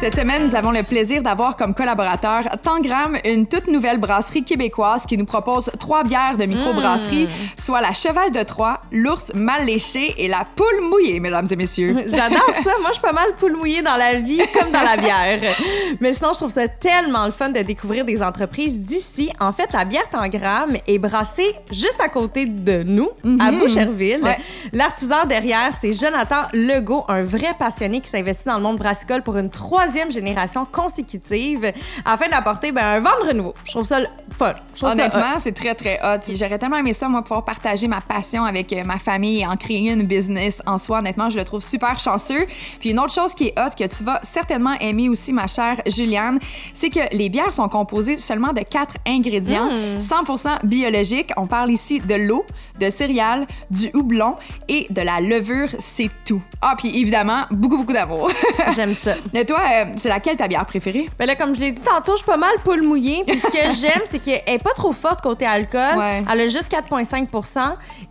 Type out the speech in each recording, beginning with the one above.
Cette semaine, nous avons le plaisir d'avoir comme collaborateur Tangram, une toute nouvelle brasserie québécoise qui nous propose trois bières de microbrasserie, soit la Cheval de Troyes, l'Ours mal léché et la Poule mouillée, mesdames et messieurs. J'adore ça. Moi, je suis pas mal poule mouillée dans la vie comme dans la bière. Mais sinon, je trouve ça tellement le fun de découvrir des entreprises d'ici. En fait, la bière Tangram est brassée juste à côté de nous, à Boucherville. Ouais. L'artisan derrière, c'est Jonathan Legault, un vrai passionné qui s'investit dans le monde brassicole pour une troisième génération consécutive afin d'apporter ben, un vent de renouveau. Je trouve ça le fun. Trouve Honnêtement, c'est très, très hot. J'aurais tellement aimé ça, moi, pouvoir partager ma passion avec euh, ma famille et en créer une business en soi. Honnêtement, je le trouve super chanceux. Puis une autre chose qui est hot, que tu vas certainement aimer aussi, ma chère Juliane, c'est que les bières sont composées seulement de quatre ingrédients, 100% biologiques. On parle ici de l'eau, de céréales, du houblon et de la levure, c'est tout. Ah, puis évidemment, beaucoup, beaucoup d'amour. J'aime ça. Et toi, euh, c'est laquelle ta bière préférée? Ben là, comme je l'ai dit tantôt, je suis pas mal poule mouillée. Puis ce que j'aime, c'est qu'elle est pas trop forte côté alcool. Ouais. Elle a juste 4,5%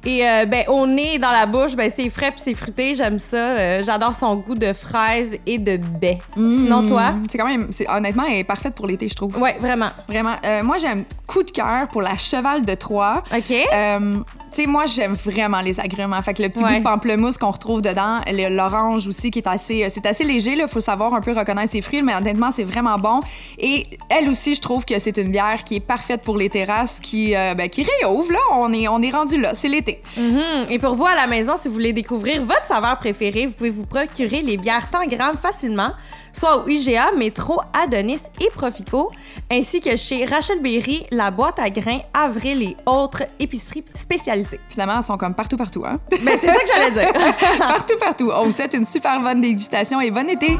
Et euh, ben, au nez et dans la bouche, ben, c'est frais puis c'est fruité. J'aime ça. Euh, J'adore son goût de fraise et de baie. Sinon, toi? Mm, C'est quand même, c'est, honnêtement, elle est parfaite pour l'été, je trouve. Ouais, vraiment. Vraiment. Moi, j'aime coup de cœur pour la cheval de Troyes. OK. Tu sais, moi, j'aime vraiment les agrumes. Fait que le petit Ouais. goût de pamplemousse qu'on retrouve dedans, l'orange aussi, qui est assez, euh, c'est assez léger, là. Faut savoir un peu reconnaître ses fruits, mais honnêtement, c'est vraiment bon. Et elle aussi, je trouve que c'est une bière qui est parfaite pour les terrasses, qui, euh, ben, qui réouvre, là. On est, on est rendu là. C'est l'été. Mhm. Et pour vous, à la maison, si vous voulez découvrir votre saveur préférée, vous pouvez vous procurer les bières Tangram facilement, soit au IGA, Métro, Adonis et Profico, ainsi que chez Rachel Berry, la boîte à grains, Avril et autres épiceries spécialisées. Finalement, elles sont comme partout, partout, hein? Ben, c'est ça que j'allais dire. partout, partout. On vous souhaite une super bonne dégustation et bon été.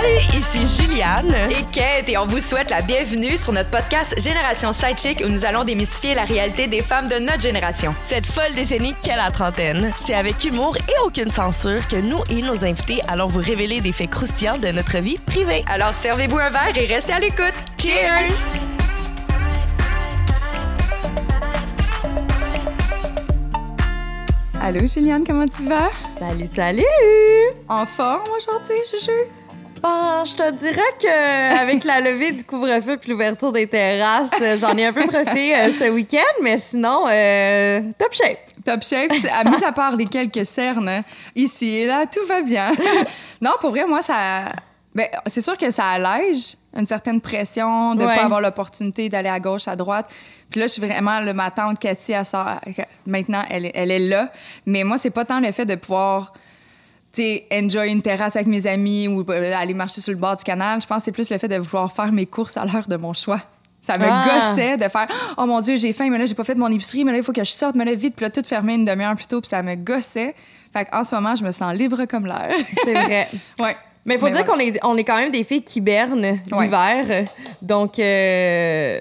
Salut, ici Juliane. Et Kate, et on vous souhaite la bienvenue sur notre podcast Génération Sidechick où nous allons démystifier la réalité des femmes de notre génération. Cette folle décennie qu'est la trentaine, c'est avec humour et aucune censure que nous et nos invités allons vous révéler des faits croustillants de notre vie privée. Alors servez-vous un verre et restez à l'écoute. Cheers! Allô, Juliane, comment tu vas? salut, salut! En forme aujourd'hui, Juju? Bon, je te dirais que avec la levée du couvre-feu puis l'ouverture des terrasses, euh, j'en ai un peu profité euh, ce week-end, mais sinon, euh, top shape. Top shape, à mis à part les quelques cernes ici et là, tout va bien. non, pour vrai, moi, ça. Ben, c'est sûr que ça allège une certaine pression de ne Ouais. pas avoir l'opportunité d'aller à gauche, à droite. Puis là, je suis vraiment, le, ma tante Cathy, elle sort, maintenant, elle, est- elle est là. Mais moi, c'est pas tant le fait de pouvoir, sais, enjoy une terrasse avec mes amis ou euh, aller marcher sur le bord du canal. Je pense que c'est plus le fait de vouloir faire mes courses à l'heure de mon choix. Ça me Ah. gossait de faire Oh mon Dieu, j'ai faim, mais là, j'ai pas fait mon épicerie, mais là, il faut que je sorte, mais là, vite, puis là, tout fermé une demi-heure plus tôt, puis ça me gossait. Fait qu'en ce moment, je me sens libre comme l'air. C'est vrai. ouais. Mais il faut Mais dire voilà. qu'on est, on est quand même des filles qui hibernent Ouais. l'hiver. Donc, euh,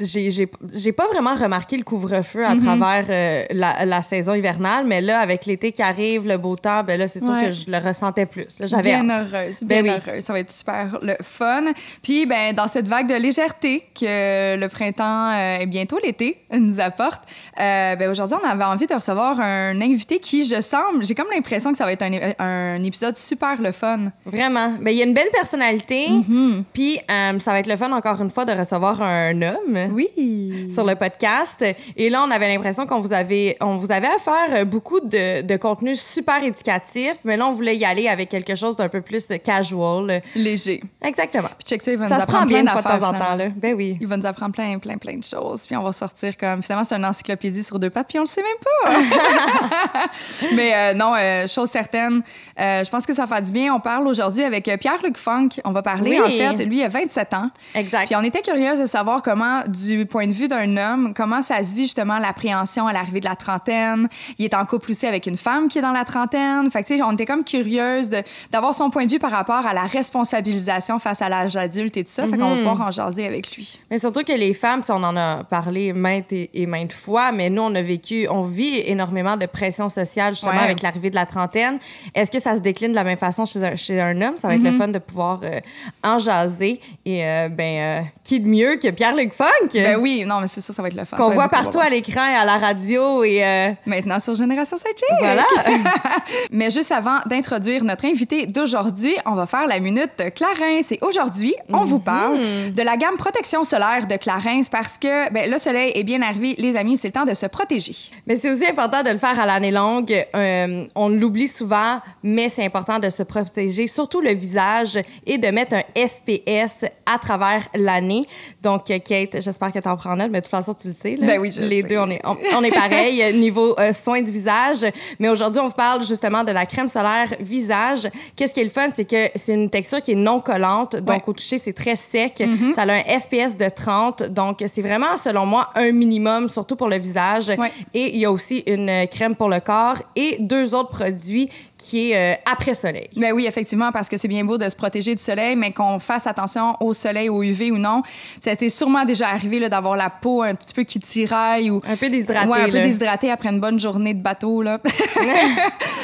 j'ai j'ai- j'ai pas vraiment remarqué le couvre-feu Mm-hmm. à travers euh, la, la saison hivernale. Mais là, avec l'été qui arrive, le beau temps, ben là, c'est sûr Ouais. que je le ressentais plus. Là, J'avais bien hâte. heureuse, bien Ben oui. heureuse. Ça va être super le fun. Puis, ben, dans cette vague de légèreté que le printemps euh, et bientôt l'été nous apporte, euh, ben, aujourd'hui, on avait envie de recevoir un invité qui, je semble, j'ai comme l'impression que ça va être un, un épisode super le fun. Vraiment. Ben, il y a une belle personnalité. Mm-hmm. Puis, euh, ça va être le fun, encore une fois, de recevoir un homme. Oui. sur le podcast. Et là, on avait l'impression qu'on vous avait, on vous avait à faire beaucoup de, de contenu super éducatif, mais là, on voulait y aller avec quelque chose d'un peu plus casual. Léger. Exactement. Puis, check ça, il va Ça nous se prend bien plein de temps en temps, là. Ben oui. Il va nous apprendre plein, plein, plein de choses. Puis on va sortir comme. Finalement, c'est une encyclopédie sur deux pattes, puis on le sait même pas. Mais euh, non, euh, chose certaine, je pense que ça faire du bien. On parle aujourd'hui avec euh, Pierre-Luc Funk. On va parler, Oui. en fait, lui, il a 27 ans. Exact. Puis on était curieuse de savoir comment, du point de vue d'un homme, comment ça se vit justement l'appréhension à l'arrivée de la trentaine. Il est en couple aussi avec une femme qui est dans la trentaine. Fait que, tu sais, on était comme curieuse d'avoir son point de vue par rapport à la responsabilisation face à l'âge adulte et tout ça. Fait qu'on va pouvoir en jaser avec lui. Mais surtout que les femmes, tu sais, on en a parlé maintes et, et maintes fois, mais nous, on a vécu, on vit énormément de pression sociale justement Ouais. avec l'arrivée de la trentaine. Est-ce que ça se décline de la même façon chez un, chez un homme, ça va être le Mhm. fun de pouvoir euh, en jaser. Et euh, ben, euh, qui de mieux que Pierre-Luc Funk? Ben oui, non, mais c'est ça, ça va être le fun. Qu'on voit partout à l'écran et à la radio et euh, Maintenant sur Génération Sidechick. voilà. Mais juste avant d'introduire notre invité d'aujourd'hui, on va faire la minute Clarins. Et aujourd'hui, on vous parle de la gamme protection solaire de Clarins parce que ben, le soleil est bien arrivé, les amis, c'est le temps de se protéger. Mais c'est aussi important de le faire à l'année longue. Euh, on l'oublie souvent, mais c'est important de se protéger, surtout le visage, et de mettre un FPS à travers l'année. Donc, euh, Kate, j'espère que tu en prends note, mais de toute façon, tu le sais. là. Ben oui, je Les sais. deux, on est, on, on est pareil niveau euh, soins du visage. Mais aujourd'hui, on vous parle justement de la crème solaire visage. Qu'est-ce qui est le fun, c'est que c'est une texture qui est non collante. Donc, Ouais. Mm-hmm. au toucher, c'est très sec. Ça a un FPS de 30. Donc, c'est vraiment, selon moi, un minimum, surtout pour le visage. Ouais. Et il y a aussi une crème pour le corps et deux autres produits qui est euh, après soleil. Ben oui, effectivement, parce que c'est bien beau de se protéger du soleil, mais qu'on fasse attention au soleil, au UV ou non. Ça a été sûrement déjà arrivé là, d'avoir la peau un petit peu qui tiraille ou Un peu déshydraté. Ouais, un peu là. déshydraté après une bonne journée de bateau. Là.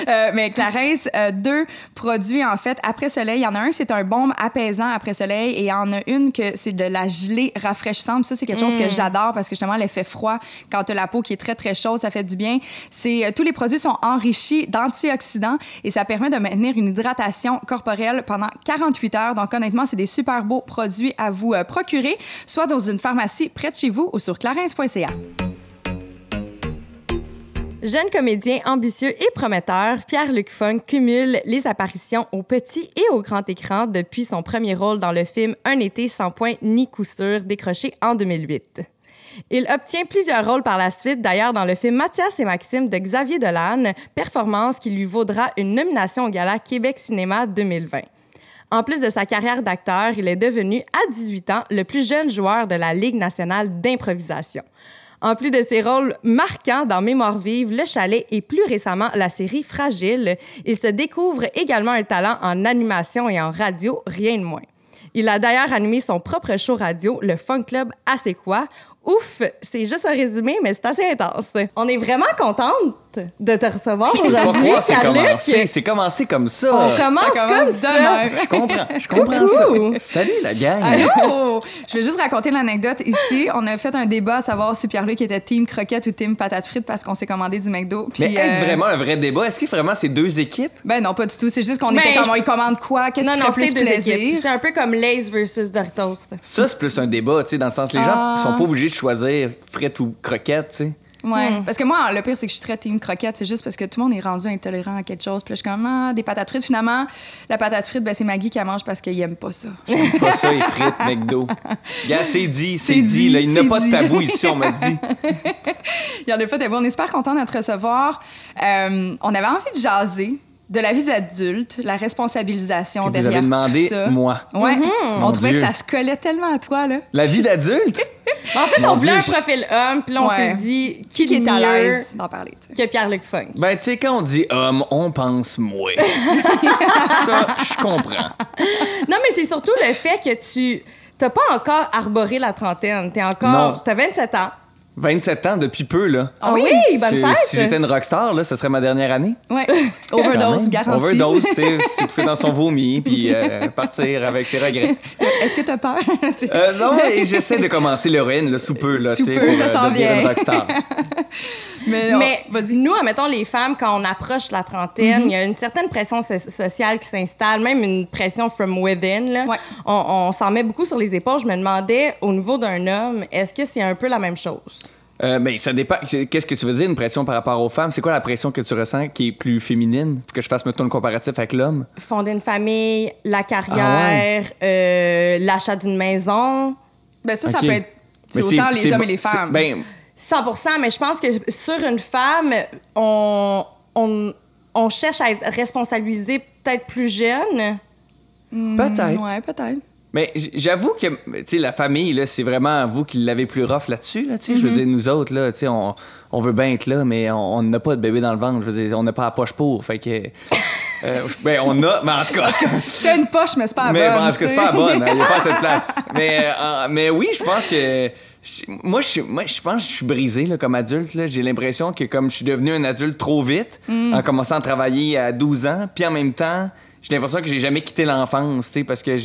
Euh, mais Clarence, euh, deux produits, en fait, après soleil. Il y en a un, c'est un baume apaisant après soleil. Et il y en a une que c'est de la gelée rafraîchissante. Ça, c'est quelque chose que j'adore parce que justement, l'effet froid, quand tu as la peau qui est très, très chaude, ça fait du bien. C'est, euh, tous les produits sont enrichis d'antioxydants et ça permet de maintenir une hydratation corporelle pendant 48 heures. Donc, honnêtement, c'est des super beaux produits à vous euh, procurer, soit dans une pharmacie près de chez vous ou sur clarins.ca. Jeune comédien ambitieux et prometteur, Pierre-Luc Funk cumule les apparitions au petit et au grand écran depuis son premier rôle dans le film Un été sans point ni coup sûr, décroché en 2008. Il obtient plusieurs rôles par la suite, d'ailleurs dans le film Mathias et Maxime de Xavier Dolan, performance qui lui vaudra une nomination au Gala Québec Cinéma 2020. En plus de sa carrière d'acteur, il est devenu, à 18 ans, le plus jeune joueur de la Ligue nationale d'improvisation. En plus de ses rôles marquants dans Mémoire vive, Le Chalet et plus récemment la série Fragile, il se découvre également un talent en animation et en radio, rien de moins. Il a d'ailleurs animé son propre show radio, le Fun Club À quoi? Ouf, c'est juste un résumé, mais c'est assez intense. On est vraiment contente de te recevoir Je peux pas aujourd'hui, c'est commencé. C'est commencé comme ça. On commence, Ça commence comme ça. Je comprends, je comprends ça. Salut la gang. Allô! Je vais juste raconter l'anecdote ici. On a fait un débat à savoir si Pierre-Luc était team croquette ou team patate frite parce qu'on s'est commandé du McDo. Puis, Mais est-ce euh, vraiment un vrai débat? Est-ce que vraiment c'est deux équipes? Ben non, pas du tout. C'est juste qu'on Ben, était comme, je- on y commande quoi? Qu'est-ce qui c'est plus deux plaisir? C'est un peu comme Lays versus Doritos. Ça, c'est plus un débat, tu sais, dans le sens les gens Ah. sont pas obligés de choisir frite ou croquette, tu sais. Ouais. Hmm. Parce que moi, le pire, c'est que je suis très team croquette. C'est juste parce que tout le monde est rendu intolérant à quelque chose. Puis là, je suis comme, ah, des patates frites. Finalement, la patate frite, ben, c'est Maggie qui la mange parce qu'il aime pas ça. J'aime pas ça, les frites, McDo. Gars, c'est dit, c'est dit. dit, là. Il n'y a pas de tabou ici, on m'a dit. Il y en a pas de bon. On est super content de te recevoir. Euh, on avait envie de jaser de la vie d'adulte, la responsabilisation Que vous derrière avez demandé, tout ça. moi. Ouais. On Mon trouvait Dieu. que ça se collait tellement à toi, là. La vie d'adulte? En fait, Mon on voulait Dieu, un profil homme, puis là, on Ouais. s'est dit Qui, qui, est à l'aise d'en parler, que Pierre-Luc Funk? Ben, tu sais, quand on dit homme, on pense moi. ça, je comprends. Non, mais c'est surtout le fait que tu t'as pas encore arboré la trentaine. T'es encore... Non. T'as 27 ans. 27 ans depuis peu, là. Ah oui, bonne Si- fête! Si j'étais une rockstar, là, ce serait ma dernière année. Ouais. Overdose, garantie. Overdose, tu sais, c'est faire dans son vomi, puis euh, partir avec ses regrets. Est-ce que t'as peur? Euh, non, et j'essaie de commencer l'héroïne, là, sous peu, là, Sous tu sais, peu, pour ça euh, devenir vient. une rockstar. Mais non. Mais nous, admettons, les femmes, quand on approche la trentaine, Mhm. il y a une certaine pression so- sociale qui s'installe, même une pression from within. là. Ouais. On, on s'en met beaucoup sur les épaules. Je me demandais, au niveau d'un homme, est-ce que c'est un peu la même chose? Euh, ben, ça dépend. Qu'est-ce que tu veux dire, une pression par rapport aux femmes? C'est quoi la pression que tu ressens qui est plus féminine? Que je fasse, mettons, le comparatif avec l'homme? Fonder une famille, la Ah carrière, euh, l'achat d'une maison. Ben ça, ça peut être autant les hommes et les femmes. Ben, 100% mais je pense que sur une femme, on, on, on cherche à être responsabilisé peut-être plus jeune. peut-être. Ouais, peut-être. Mais j'avoue que, tu sais, la famille, là, c'est vraiment vous qui l'avez plus rough là-dessus, là, tu sais. Je veux Mm-hmm. dire, nous autres, là, tu sais, on, on veut bien être là, mais on n'a pas de bébé dans le ventre. Je veux dire, on n'a pas la poche pour. Fait que. euh, ben, on a, mais en tout cas. T'as une poche, mais c'est pas la mais bonne. bon, en tout cas, c'est pas la bonne. hein, Il n'y a pas assez de place. Mais, euh, mais oui, je pense que. Moi, je, moi, je pense que je suis brisé là, comme adulte. là. J'ai l'impression que comme je suis devenu un adulte trop vite, Mm. en commençant à travailler à 12 ans, puis en même temps, j'ai l'impression que j'ai jamais quitté l'enfance, parce que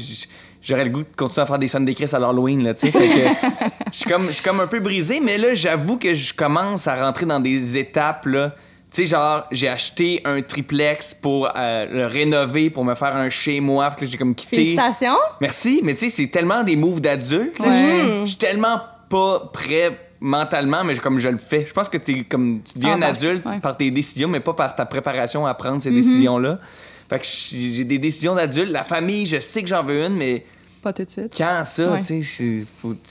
j'aurais le goût de continuer à faire des sons des à l'Halloween, là, tu sais. Que je suis comme, je suis comme un peu brisé, mais là, j'avoue que je commence à rentrer dans des étapes, là. Tu sais, genre, j'ai acheté un triplex pour euh, le rénover, pour me faire un chez moi, là, j'ai comme quitté. Félicitations. Merci, mais tu sais, c'est tellement des moves. Ouais. Je suis tellement pas prêt mentalement, mais comme je le fais. Je pense que t'es comme tu deviens Ah, un adulte ouais. par tes décisions, mais pas par ta préparation à prendre Mhm. ces décisions-là. Fait que j'ai des décisions d'adulte. La famille, je sais que j'en veux une, mais Pas tout de suite. quand ça, Ouais. tu sais,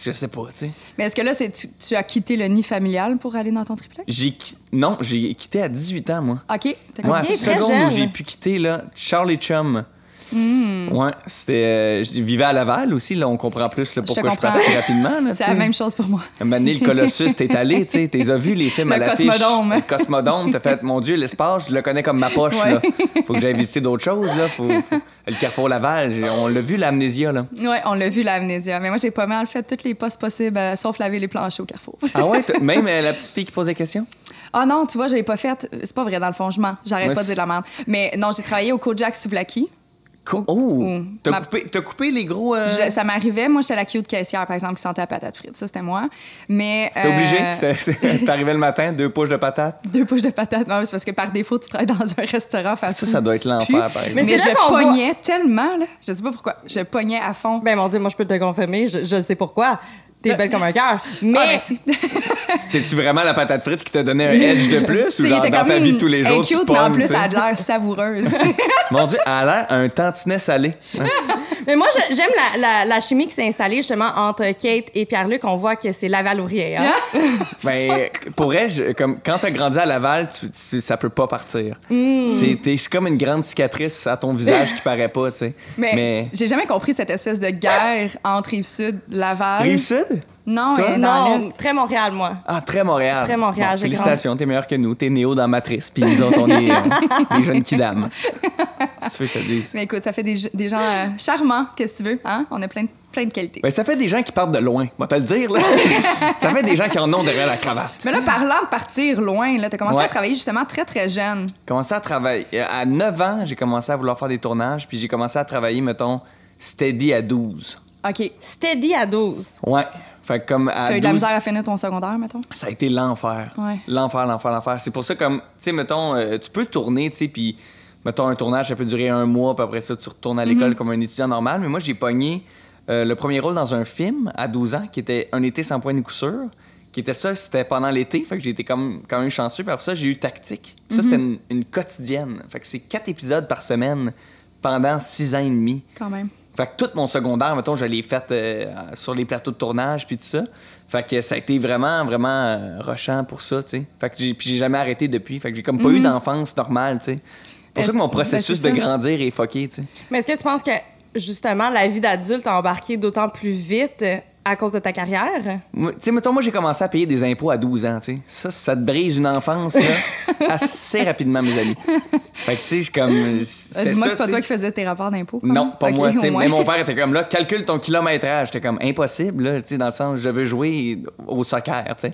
je- sais pas, tu sais. Mais est-ce que là, tu, tu as quitté le nid familial pour aller dans ton triplex? J'ai non, j'ai quitté à 18 ans, moi. OK. T'as Moi, à compris? très seconde où j'ai pu quitter, là, Charlie Chum. Hmm. Ouais, c'était. euh, je vivais à Laval aussi, là, on comprend plus là, pourquoi je, comprends. parti rapidement. là, C'est la même chose pour moi. Donné, le Colossus, t'es allé, tu sais, t'es vu les films Le à l'affiche. Cosmodome. Le Cosmodome, t'as fait, mon Dieu, l'espace, je le connais comme ma poche, Ouais. là. Faut que j'aille visiter d'autres choses, là. Faut, faut- Le Carrefour Laval, on l'a vu, l'amnésia, là. Ouais, on l'a vu, l'amnésia. Mais moi, j'ai pas mal fait tous les postes possibles, euh, sauf laver les planchers au carrefour. Ah ouais, même euh, la petite fille qui pose des questions? Ah non, tu vois, je l'ai pas fait. C'est pas vrai, dans le fond, je mens. J'arrête Ouais, pas de dire de la merde. Mais non, j'ai travaillé au Kojak Souvlaki. Oh! T'as Ma- coupé, t'as coupé les gros. euh, Je- ça m'arrivait, moi, j'étais la cute caissière, par exemple, qui sentait la patate frite. Ça, c'était moi. Mais. C'était euh, obligé? C'était- c'était- T'arrivais le matin, deux poches de patates? Deux poches de patates. Non, c'est parce que par défaut, tu travailles dans un restaurant fast Ça, ça doit être l'enfer, par exemple. Mais, Mais je qu'on voit- pognais tellement, là. Je sais pas pourquoi. Je pognais à fond. Ben mon Dieu, moi je peux te confirmer, je, je sais pourquoi. T'es belle comme un cœur. Mais Ah, merci. C'était-tu vraiment la patate frite qui t'a donné un edge de plus? Ou genre dans ta vie de tous les elle est jours, tu cute, mais en plus, tu sais? elle a de l'air savoureuse. Mon Dieu, elle a l'air un tantinet salé. Mais moi, j'aime la, la- la chimie qui s'est installée justement entre Kate et Pierre-Luc. On voit que c'est Laval ouvrier. Hein? Ben, pour elle, je- comme, quand t'as grandi à Laval, tu, tu- ça peut pas partir. Hmm. C'est comme une grande cicatrice à ton visage qui paraît pas, tu sais. Mais, j'ai jamais compris cette espèce de guerre entre Rive-Sud, Laval. Rive-Sud? Non, Toi? dans non, l'Est. très Montréal, moi. Ah, très Montréal. Très Montréal, Bon, j'ai félicitations, t'es meilleur que nous. T'es néo dans Matrice, puis nous autres, on est euh, des jeunes kidam. Si tu veux que te dise? Mais écoute, ça fait des, des gens euh, charmants, qu'est-ce que tu veux, hein? On a plein de, plein de qualités. Ben, ça fait des gens qui partent de loin, on va te le dire, là. ça fait des gens qui en ont derrière la cravate. Mais là, parlant de partir loin, là, t'as commencé Ouais. à travailler justement très, très jeune. commencé à travailler. euh, À 9 ans, j'ai commencé à vouloir faire des tournages, puis j'ai commencé à travailler, mettons, steady à 12. OK. Steady à 12. Ouais. Fait que comme à T'as eu de la 12, misère à finir ton secondaire, mettons? ça a été l'enfer. Ouais. L'enfer, l'enfer, l'enfer. C'est pour ça, comme, tu sais, mettons, euh, tu peux tourner, tu sais, puis, mettons, un tournage, ça peut durer un mois, puis après ça, tu retournes à l'école comme un étudiant normal. Mais moi, j'ai pogné euh, le premier rôle dans un film à 12 ans, qui était Un été sans point de coup sûr, qui était ça, c'était pendant l'été, fait que j'ai été comme, quand même chanceux. Puis après ça, j'ai eu Tactique. Ça, c'était une, une quotidienne. Fait que c'est quatre épisodes par semaine pendant six ans et demi. Quand même. Fait que tout mon secondaire, mettons, je l'ai fait euh, sur les plateaux de tournage puis tout ça. Fait que ça a été vraiment, vraiment euh, rushant pour ça, tu sais. Fait que j'ai, puis j'ai jamais arrêté depuis. Fait que j'ai comme pas eu d'enfance normale, tu sais. C'est pour ça que mon Est-ce- processus ben, de grandir est fucké, tu sais. Mais est-ce que tu penses que justement la vie d'adulte a embarqué d'autant plus vite à cause de ta carrière? Tu sais, mettons, moi, j'ai commencé à payer des impôts à 12 ans, tu sais. Ça, ça te brise une enfance, là, assez rapidement, mes amis. Fait que, tu sais, je comme... C'était Dis-moi ça, que c'est pas toi qui faisais tes rapports d'impôts. quand Non, même? pas Ok, moi. tu sais. au moins. Mais mon père était comme là, calcule ton kilométrage. J'étais comme impossible, là, tu sais, dans le sens, je veux jouer au soccer, tu sais.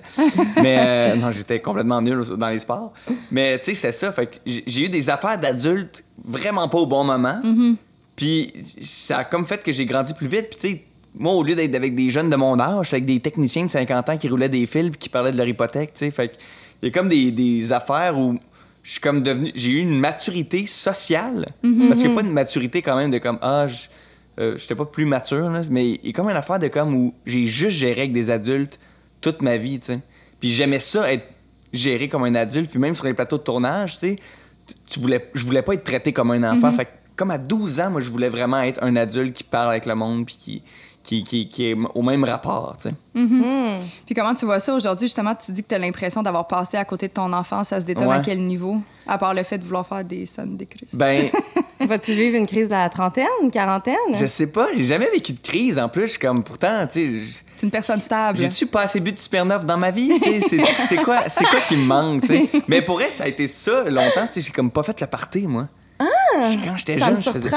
Mais euh, non, j'étais complètement nul dans les sports. Mais tu sais, c'est ça. Fait que j'ai j'ai eu des affaires d'adultes vraiment pas au bon moment. Mm-hmm. Puis ça a comme fait que j'ai grandi plus vite. Puis tu sais, moi, au lieu d'être avec des jeunes de mon âge, j'étais avec des techniciens de 50 ans qui roulaient des fils qui parlaient de leur hypothèque, tu sais. Fait il y a comme des, des affaires où je suis comme devenu j'ai eu une maturité sociale. Parce qu'il n'y a pas une maturité quand même de comme ah je euh, j'étais pas plus mature là, mais il y a comme une affaire de comme où j'ai juste géré avec des adultes toute ma vie tu sais. Puis j'aimais ça être géré comme un adulte puis même sur les plateaux de tournage tu sais tu- voulais je voulais pas être traité comme un enfant. Fait que comme à 12 ans moi je voulais vraiment être un adulte qui parle avec le monde puis qui qui, qui, qui est au même rapport tu sais Puis comment tu vois ça aujourd'hui? Justement, tu dis que tu as l'impression d'avoir passé à côté de ton enfance. Ça se détonne Ouais. à quel niveau? À part le fait de vouloir faire des sons des cruces. ben Vas-tu vivre une crise de la trentaine, une quarantaine? je sais pas j'ai jamais vécu de crise en plus je suis comme pourtant tu sais T'es une personne stable. J'ai-tu pas assez bu de super neuf dans ma vie? tu sais? C'est quoi, c'est quoi qui me manque? tu sais? Mais pour elle, ça a été ça longtemps. tu sais, J'ai comme pas fait le party, moi. J'ai- Quand j'étais jeune, je faisais.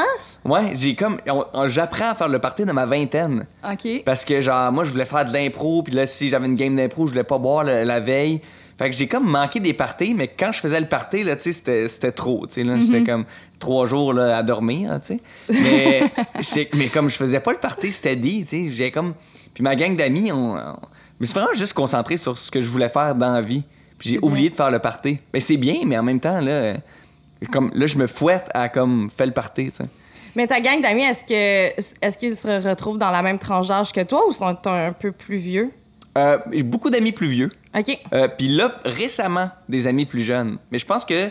Ouais, j'ai comme. J'apprends à faire le party de ma vingtaine. OK. Parce que, genre, moi, je voulais faire de l'impro, puis là, si j'avais une game d'impro, je voulais pas boire la veille. Fait que j'ai comme manqué des parties, mais quand je faisais le party, là, tu sais, c'était, trop. Tu sais, là, j'étais comme trois jours là, à dormir, tu sais. Mais, mais comme je faisais pas le party, c'était dit, tu sais. J'ai comme. Puis ma gang d'amis, on, on- je me suis vraiment juste concentré sur ce que je voulais faire dans la vie. Puis j'ai oublié de faire le party. Mais c'est bien, mais en même temps, là, comme, là, je me fouette à comme faire le party, tu sais. Mais ta gang d'amis, est-ce que est-ce qu'ils se retrouvent dans la même tranche d'âge que toi ou sont un peu plus vieux? Euh, j'ai beaucoup d'amis plus vieux. OK. Euh, Puis là, récemment, des amis plus jeunes. Mais je pense que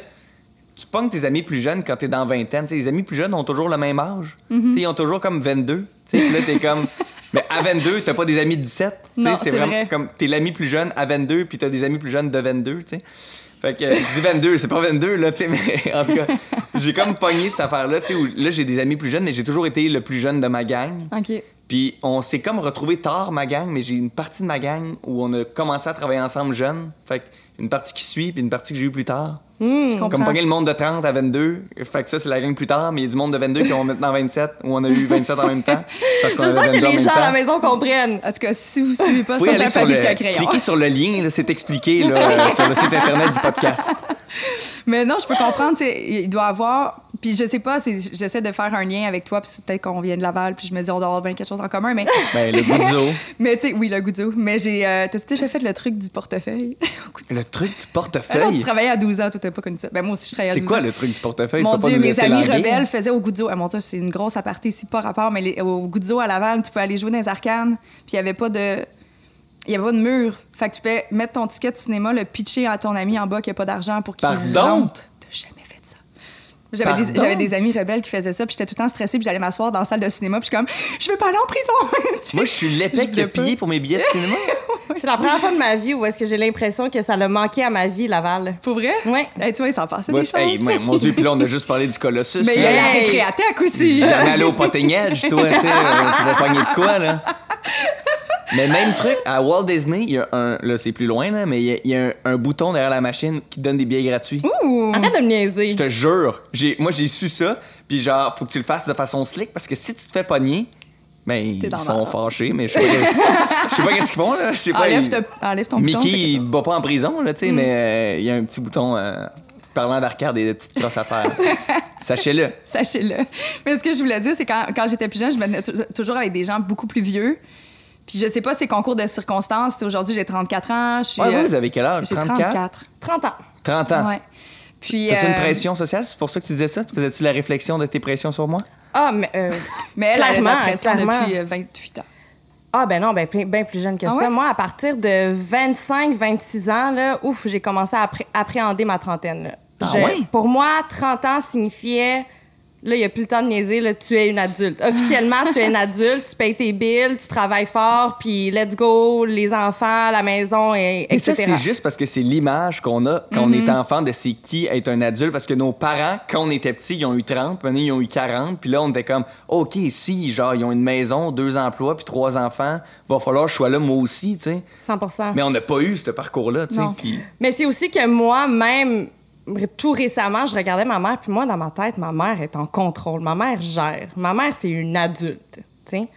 tu pognes tes amis plus jeunes quand t'es dans vingtaine. T'sais, les amis plus jeunes ont toujours le même âge. Mm-hmm. T'sais, Ils ont toujours comme 22. T'sais, là, t'es comme. Mais à 22, t'as pas des amis de 17. T'sais, Non, c'est vraiment vrai. comme. T'es l'ami plus jeune à 22, puis t'as des amis plus jeunes de 22. T'sais. Fait que je dis 22, c'est pas 22, là, tu sais, mais en tout cas, j'ai comme pogné cette affaire-là, tu sais, où là, j'ai des amis plus jeunes, mais j'ai toujours été le plus jeune de ma gang. OK. Puis on s'est comme retrouvé tard, ma gang, mais j'ai une partie de ma gang où on a commencé à travailler ensemble jeunes. Fait que une partie qui suit, puis une partie que j'ai eue plus tard. Comprends. Comme pogner le monde de 30 à 22. Fait que ça, c'est la gang plus tard, mais il y a du monde de 22 qui ont maintenant 27, où on a eu 27 en même temps. Parce qu'on avait J'espère 22 que en les même gens à la maison comprennent. En tout cas, si vous suivez pas aller sur papier le, crayon. cliquez sur le lien, là, c'est expliqué là, euh, sur le site internet du podcast. Mais non, je peux comprendre, il doit avoir. Puis je sais pas, c'est- j'essaie de faire un lien avec toi, puis c'est peut-être qu'on vient de Laval, puis je me dis on doit avoir bien quelque chose en commun, mais. Ben, le goudzo. mais tu sais, oui, le goudou. Mais j'ai. euh, T'as-tu déjà fait le truc du portefeuille? Le truc du Ah tu portefeuille? travaillais à 12 ans, toi, t'as pas connu ça. Ben moi aussi, je travaillais à 12 C'est ans. quoi le truc du portefeuille? Mon Dieu, mes amis rebelles faisaient au Goudzo. Ah, mon Dieu, c'est une grosse aparté ici, pas rapport, mais les- au Goudzo à Laval, tu pouvais aller jouer dans les arcanes, puis il y avait pas de. Il y avait pas de mur. Fait que tu pouvais mettre ton ticket de cinéma, le pitcher à ton ami en bas qui a pas d'argent pour qu'il Pardon? rentre. T'as jamais fait ça. J'avais des, j'avais des amis rebelles qui faisaient ça, puis j'étais tout le temps stressée, puis j'allais m'asseoir dans la salle de cinéma, puis je suis comme, je veux pas aller en prison. Tu sais, Moi, je suis l'épée qui a payé pour mes billets de cinéma. C'est la première fois de ma vie où est-ce que j'ai l'impression que ça l'a manqué à ma vie, Laval. Pour vrai? Ouais. Hey, tu vois, il s'en passait des choses. hey, moi, mon Dieu, puis là, on a juste parlé du Colossus. mais il y a la récréathèque aussi. Jamais allé au potting edge, toi, tu sais, euh, tu vas pogner de quoi, là? Mais même truc, à Walt Disney, il y a un. Là, c'est plus loin, là, mais il y a, il y a un, un bouton derrière la machine qui donne des billets gratuits. Ouh. Arrête de me niaiser. Je te jure. J'ai, moi, j'ai su ça, puis genre, faut que tu le fasses de façon slick parce que si tu te fais pogner, ben, ils sont fâchés, mais je sais pas, je sais pas qu'est-ce qu'ils font, là. Je sais pas. Enlève, ils- te- enlève ton bouton, Mickey, quelque il te bat pas en prison, là, tu sais, mais euh, il y a un petit bouton euh, parlant d'arcade et de petites crosses à faire. Sachez-le. Sachez-le. Mais ce que je voulais dire, c'est quand, quand j'étais plus jeune, je me tenais toujours avec des gens beaucoup plus vieux. Puis je sais pas, c'est concours de circonstances. Aujourd'hui, j'ai 34 ans. Je suis, Ouais, vous, euh, vous avez quel âge? J'ai 34? 34. 30 ans. 30 ans. Ouais. Puis, T'as-tu une euh, pression sociale? C'est pour ça que tu disais ça? Tu Faisais-tu la réflexion de tes pressions sur moi? Ah, mais. euh, Mais elle, elle a la Clairement, pression clairement. depuis euh, 28 ans. Ah, ben non, ben bien plus jeune que Ah ça. ouais? Moi, à partir de 25, 26 ans, là, ouf, j'ai commencé à appré- appréhender ma trentaine. là. Ah Je- ouais? Pour moi, 30 ans signifiait. Là, il n'y a plus le temps de niaiser, là, tu es une adulte. Officiellement, tu es une adulte, tu payes tes billes, tu travailles fort, puis let's go, les enfants, la maison, et, Et ça, etc. c'est juste parce que c'est l'image qu'on a quand on est enfant de c'est qui être un adulte. Parce que nos parents, quand on était petits, ils ont eu 30, puis ils ont eu 40. Puis là, on était comme, OK, si, genre, ils ont une maison, deux emplois, puis trois enfants, va falloir que je sois là moi aussi, tu sais. 100 Mais on n'a pas eu ce parcours-là, tu sais. Puis Mais c'est aussi que moi, même tout récemment, je regardais ma mère, puis moi, dans ma tête, ma mère est en contrôle. Ma mère gère. Ma mère, c'est une adulte, tu sais.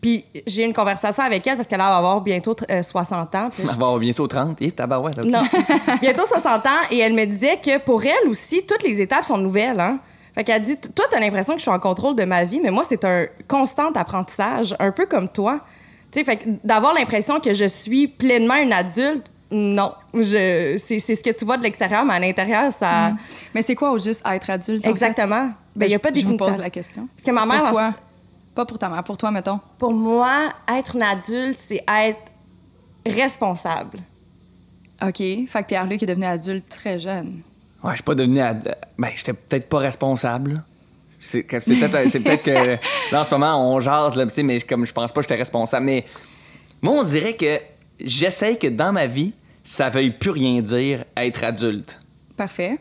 Puis j'ai eu une conversation avec elle parce qu'elle va avoir bientôt euh, 60 ans. puis on va avoir bientôt 30. Et tabarouette, OK. non. Bientôt 60 ans. Et elle me disait que pour elle aussi, toutes les étapes sont nouvelles. Hein? Fait qu'elle dit Toi, t'as l'impression que je suis en contrôle de ma vie, mais moi, c'est un constant apprentissage, un peu comme toi. Tu sais, fait d'avoir l'impression que je suis pleinement une adulte, non. Je, c'est, c'est ce que tu vois de l'extérieur, mais à l'intérieur, ça. Mais c'est quoi au juste être adulte? en Exactement. fait? Ben, il y a pas de Je vous pose la question. Parce que ma mère, Pour toi. Pas pour ta mère, pour toi, mettons. pour moi, être une adulte, c'est être responsable. OK. Fait que Pierre-Luc est devenu adulte très jeune. Ouais, je suis pas devenu. ad- Ben, j'étais peut-être pas responsable. C'est que- c'est peut-être c'est peut-être que là, en ce moment, on jase, là, tu sais, mais comme je pense pas que j'étais responsable. Mais moi, on dirait que j'essaie que dans ma vie, ça veuille plus rien dire être adulte. Parfait.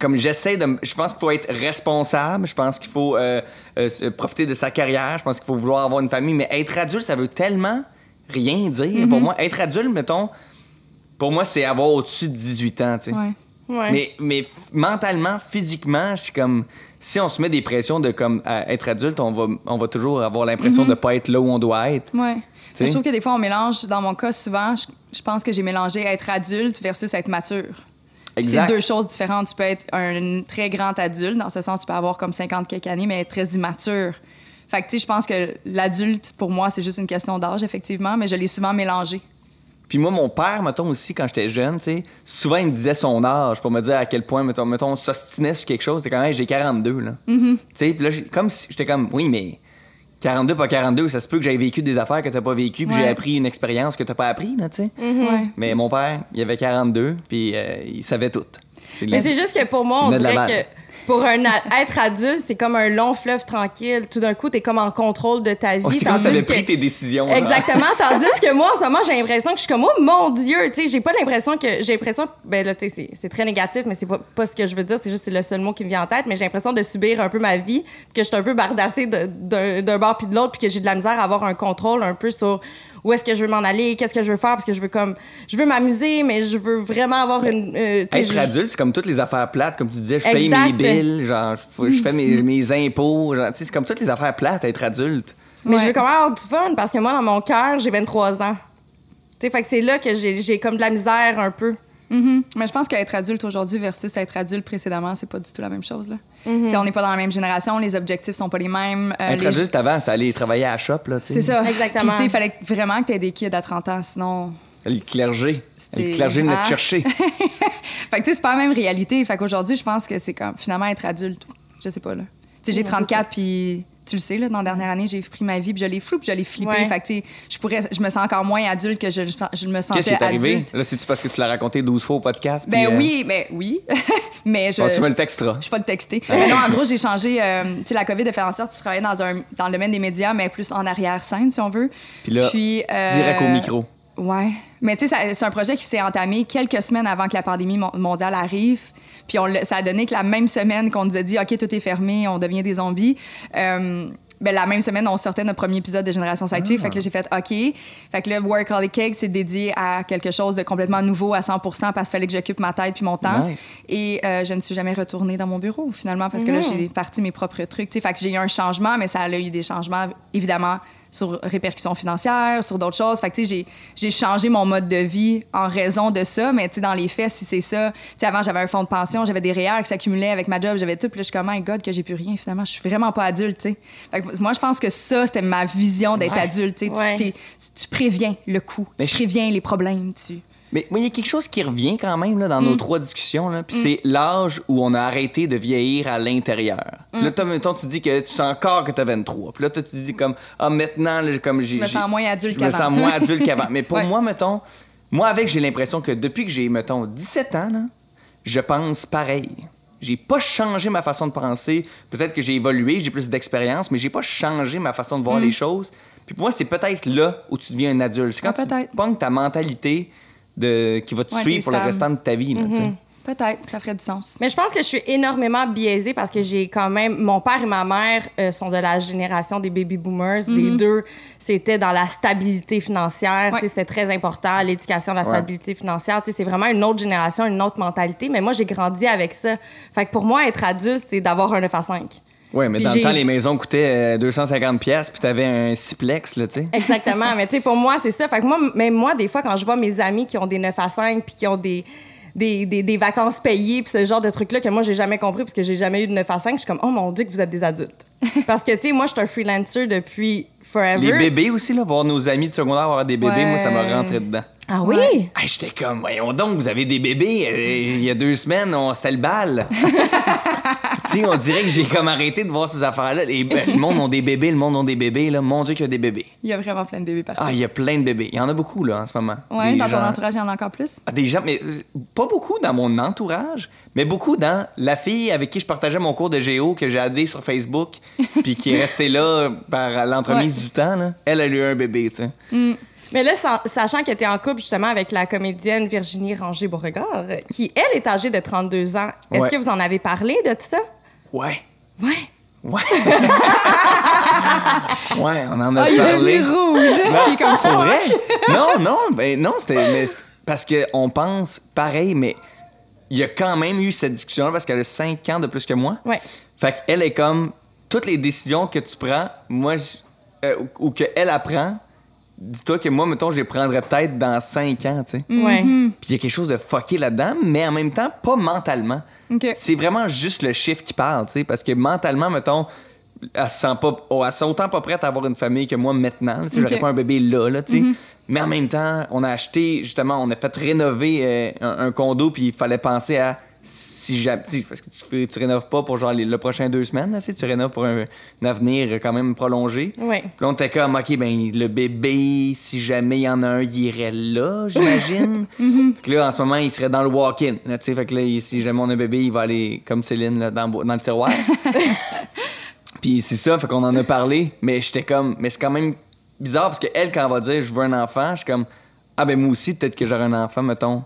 Comme j'essaie de. Je pense qu'il faut être responsable. Je pense qu'il faut euh, euh, profiter de sa carrière. Je pense qu'il faut vouloir avoir une famille. Mais être adulte, ça veut tellement rien dire. Pour moi, être adulte, mettons, pour moi, c'est avoir au-dessus de 18 ans, tu sais. Ouais. Ouais. Mais, mais mentalement, physiquement, je suis comme. Si on se met des pressions de comme à être adulte, on va, on va toujours avoir l'impression de pas être là où on doit être. Ouais. sais. Je trouve que des fois, on mélange, dans mon cas, souvent, je, je pense que j'ai mélangé être adulte versus être mature. C'est deux choses différentes. Tu peux être un très grand adulte, dans ce sens, tu peux avoir comme 50 quelques années, mais être très immature. Fait que, tu sais, je pense que l'adulte, pour moi, c'est juste une question d'âge, effectivement, mais je l'ai souvent mélangé. Puis moi, mon père, mettons aussi, quand j'étais jeune, tu sais, souvent il me disait son âge pour me dire à quel point, mettons, mettons on s'ostinait sur quelque chose. C'était quand même, j'ai 42, là. Tu sais, puis là, comme si- j'étais comme, oui, mais 42, pas 42, ça se peut que j'aie vécu des affaires que t'as pas vécues, puis j'ai appris une expérience que t'as pas appris, là, tu sais. Ouais. Mais mon père, il avait 42, puis euh, il savait tout. Mais c'est juste que pour moi, on dirait que pour un être adulte, c'est comme un long fleuve tranquille. Tout d'un coup, t'es comme en contrôle de ta vie. Oh, c'est comme ça avait pris tes décisions. Exactement. Tandis que moi, en ce moment, j'ai l'impression que je suis comme, oh mon Dieu, tu sais, j'ai pas l'impression que. J'ai l'impression. Ben là, tu sais, c'est- très négatif, mais c'est pas, pas ce que je veux dire, c'est juste c'est le seul mot qui me vient en tête, mais j'ai l'impression de subir un peu ma vie, que je suis un peu bardassée d'un bord puis de l'autre, puis que j'ai de la misère à avoir un contrôle un peu sur où est-ce que je veux m'en aller, qu'est-ce que je veux faire, parce que je veux comme. Je veux m'amuser, mais je veux vraiment avoir une. euh, Être je- adulte, c'est comme toutes les affaires plates, comme tu disais, je paye Exact. mes billes, genre, je, fais mes, mes impôts, genre, c'est comme toutes les affaires plates, être adulte. Mais je veux quand même avoir du fun parce que moi, dans mon cœur, j'ai 23 ans. Tu sais, fait que c'est là que j'ai j'ai comme de la misère un peu. Mhm. Mais je pense qu'être adulte aujourd'hui versus être adulte précédemment, c'est pas du tout la même chose. Là. Sais, On n'est pas dans la même génération, les objectifs sont pas les mêmes. euh, être les- adulte avant, c'était aller travailler à la shop. C'est ça. Exactement. Puis, tu sais, il fallait vraiment que tu aies des kids à 30 ans, sinon. Le clergé. Le clergé venait Hein? te chercher. Fait que, tu sais, c'est pas la même réalité. Fait qu'aujourd'hui, je pense que c'est comme finalement être adulte. Je sais pas, là. Tu sais, j'ai Ouais, 34, puis tu le sais, là, dans la dernière année, j'ai pris ma vie, puis je l'ai flou, puis je l'ai flippé. Ouais. Fait que, tu sais, je pourrais, je me sens encore moins adulte que je, je me sentais Qu'est-ce qui est arrivé? adulte. Là, c'est-tu parce que tu l'as raconté 12 fois au podcast? Ben puis, euh, oui, ben oui. mais je. bon, tu me le texteras. Je suis pas de texter. Mais non, en gros, j'ai changé. euh, tu sais, la COVID a fait en sorte que tu travaillais dans, un, dans le domaine des médias, mais plus en arrière-scène, si on veut. Puis là, euh, direct au micro. Ouais. Mais tu sais, c'est un projet qui s'est entamé quelques semaines avant que la pandémie mon- mondiale arrive. Puis on ça a donné que la même semaine qu'on nous a dit, OK, tout est fermé, on devient des zombies. euh, ben, la même semaine, on sortait notre premier épisode de Génération Sidechick. Fait que là, j'ai fait OK. Fait que là, Workaholic Cake, c'est dédié à quelque chose de complètement nouveau à 100 parce qu'il fallait que j'occupe ma tête puis mon temps. Nice. Et euh, je ne suis jamais retournée dans mon bureau, finalement, parce que là, j'ai parti mes propres trucs. Fait que j'ai eu un changement, mais ça a eu des changements, évidemment, sur répercussions financières, sur d'autres choses. Fait que, tu sais, j'ai- j'ai changé mon mode de vie en raison de ça, mais tu sais, dans les faits, si c'est ça, tu sais, avant, j'avais un fonds de pension, j'avais des REER qui s'accumulaient avec ma job, j'avais tout, puis là, je suis comme, my God, que j'ai plus rien, finalement, je suis vraiment pas adulte, tu sais. Fait que moi, je pense que ça, c'était ma vision d'être Ouais. adulte, tu sais. Tu- Ouais. Tu, tu préviens le coup, tu préviens les problèmes, tu... Mais il y a quelque chose qui revient quand même là, dans Mm. nos trois discussions. Puis c'est l'âge où on a arrêté de vieillir à l'intérieur. Mm. Là, toi, mettons, tu dis que tu sens encore que tu as 23. Puis là, toi, tu dis comme, ah, maintenant, là, comme j'ai. Je me sens moins adulte Je me qu'avant. sens moins adulte qu'avant. Mais pour Ouais. moi, mettons, moi, avec, j'ai l'impression que depuis que j'ai, mettons, 17 ans, là, je pense pareil. J'ai pas changé ma façon de penser. Peut-être que j'ai évolué, j'ai plus d'expérience, mais j'ai pas changé ma façon de voir les choses. Puis pour moi, c'est peut-être là où tu deviens un adulte. C'est quand Mm. Ah, tu pognes ta mentalité de, qui va te Ouais, suivre pour le restant de ta vie. là, tu sais. Peut-être, ça ferait du sens. Mais je pense que je suis énormément biaisée parce que j'ai quand même. Mon père et ma mère euh, sont de la génération des baby boomers. Les deux, c'était dans la stabilité financière. Ouais. Tu sais, C'est très important, l'éducation de la Ouais. stabilité financière. Tu sais, C'est vraiment une autre génération, une autre mentalité. Mais moi, j'ai grandi avec ça. Fait que pour moi, être adulte, c'est d'avoir un 9 à 5. Ouais, mais Puis dans le temps, les maisons coûtaient euh, 250 pièces puis t'avais un siplex, là, tu sais. Exactement. mais tu sais, pour moi, c'est ça. Fait que moi, même moi, des fois, quand je vois mes amis qui ont des 9 à 5 puis qui ont des, des, des, des vacances payées puis ce genre de trucs-là que moi, j'ai jamais compris parce que j'ai jamais eu de 9 à 5, je suis comme, oh mon Dieu, que vous êtes des adultes. parce que, tu sais, moi, je suis un freelancer depuis forever. Les bébés aussi, là, voir nos amis de secondaire avoir des bébés, Ouais. moi, ça m'a rentré dedans. Ah oui? Ouais. Hey, J'étais comme, voyons donc, vous avez des bébés. Euh, Il y a deux semaines, on c'était le bal. sais, on dirait que j'ai comme arrêté de voir ces affaires-là. Les- le monde ont des bébés, le monde ont des bébés, là. Mon Dieu, qu'il y a des bébés. Il y a vraiment plein de bébés partout. Ah, il y a plein de bébés. Il y en a beaucoup, là, en ce moment. ouais, Des dans ton entourage, il y en a encore plus? Ah, Des gens, mais pas beaucoup dans mon entourage, mais beaucoup dans la fille avec qui je partageais mon cours de géo que j'ai aidé sur Facebook, puis qui est restée là par l'entremise Ouais. du temps. Là. Elle a eu un bébé, tu sais. Mais là, sa- sachant que tu es en couple justement avec la comédienne Virginie Ranger-Beauregard, qui, elle, est âgée de 32 ans, est-ce Ouais. que vous en avez parlé de tout ça? Ouais. Ouais. Ouais. ouais, on en a Ah, il est parlé. devenu rouge. il est comme Pour vrai? Non, non, ben non, c'était parce qu'on pense pareil, mais il y a quand même eu cette discussion parce qu'elle a 5 ans de plus que moi. Ouais. Fait qu'elle est comme toutes les décisions que tu prends, moi, je- euh, ou ou qu'elle apprend, dis-toi que moi, mettons, je les prendrais peut-être dans 5 ans, tu sais. Ouais. Puis il y a quelque chose de fucké là-dedans, mais en même temps, pas mentalement. C'est vraiment juste le chiffre qui parle, tu sais, parce que mentalement, mettons, elle se sent pas, oh, elle se sent autant pas prête à avoir une famille que moi maintenant. Tu sais, j'aurais pas un bébé là, là, tu sais. Mais en même temps, on a acheté, justement, on a fait rénover euh, un, un condo, puis il fallait penser à si sais, parce que tu, fais- tu rénoves pas pour genre les, le prochain deux semaines, là, tu sais, tu rénoves pour un, un avenir quand même prolongé. Puis là, on était comme, OK, ben, le bébé, si jamais il y en a un, il irait là, j'imagine. Puis là, en ce moment, il serait dans le walk-in. tu sais, fait que là, si jamais on a un bébé, il va aller, comme Céline, là, dans, le bo- dans le tiroir. Puis c'est ça, fait qu'on en a parlé. Mais j'étais comme, mais c'est quand même bizarre parce qu'elle, quand elle va dire, je veux un enfant, je suis comme, ah, ben, moi aussi, peut-être que j'aurai un enfant, mettons,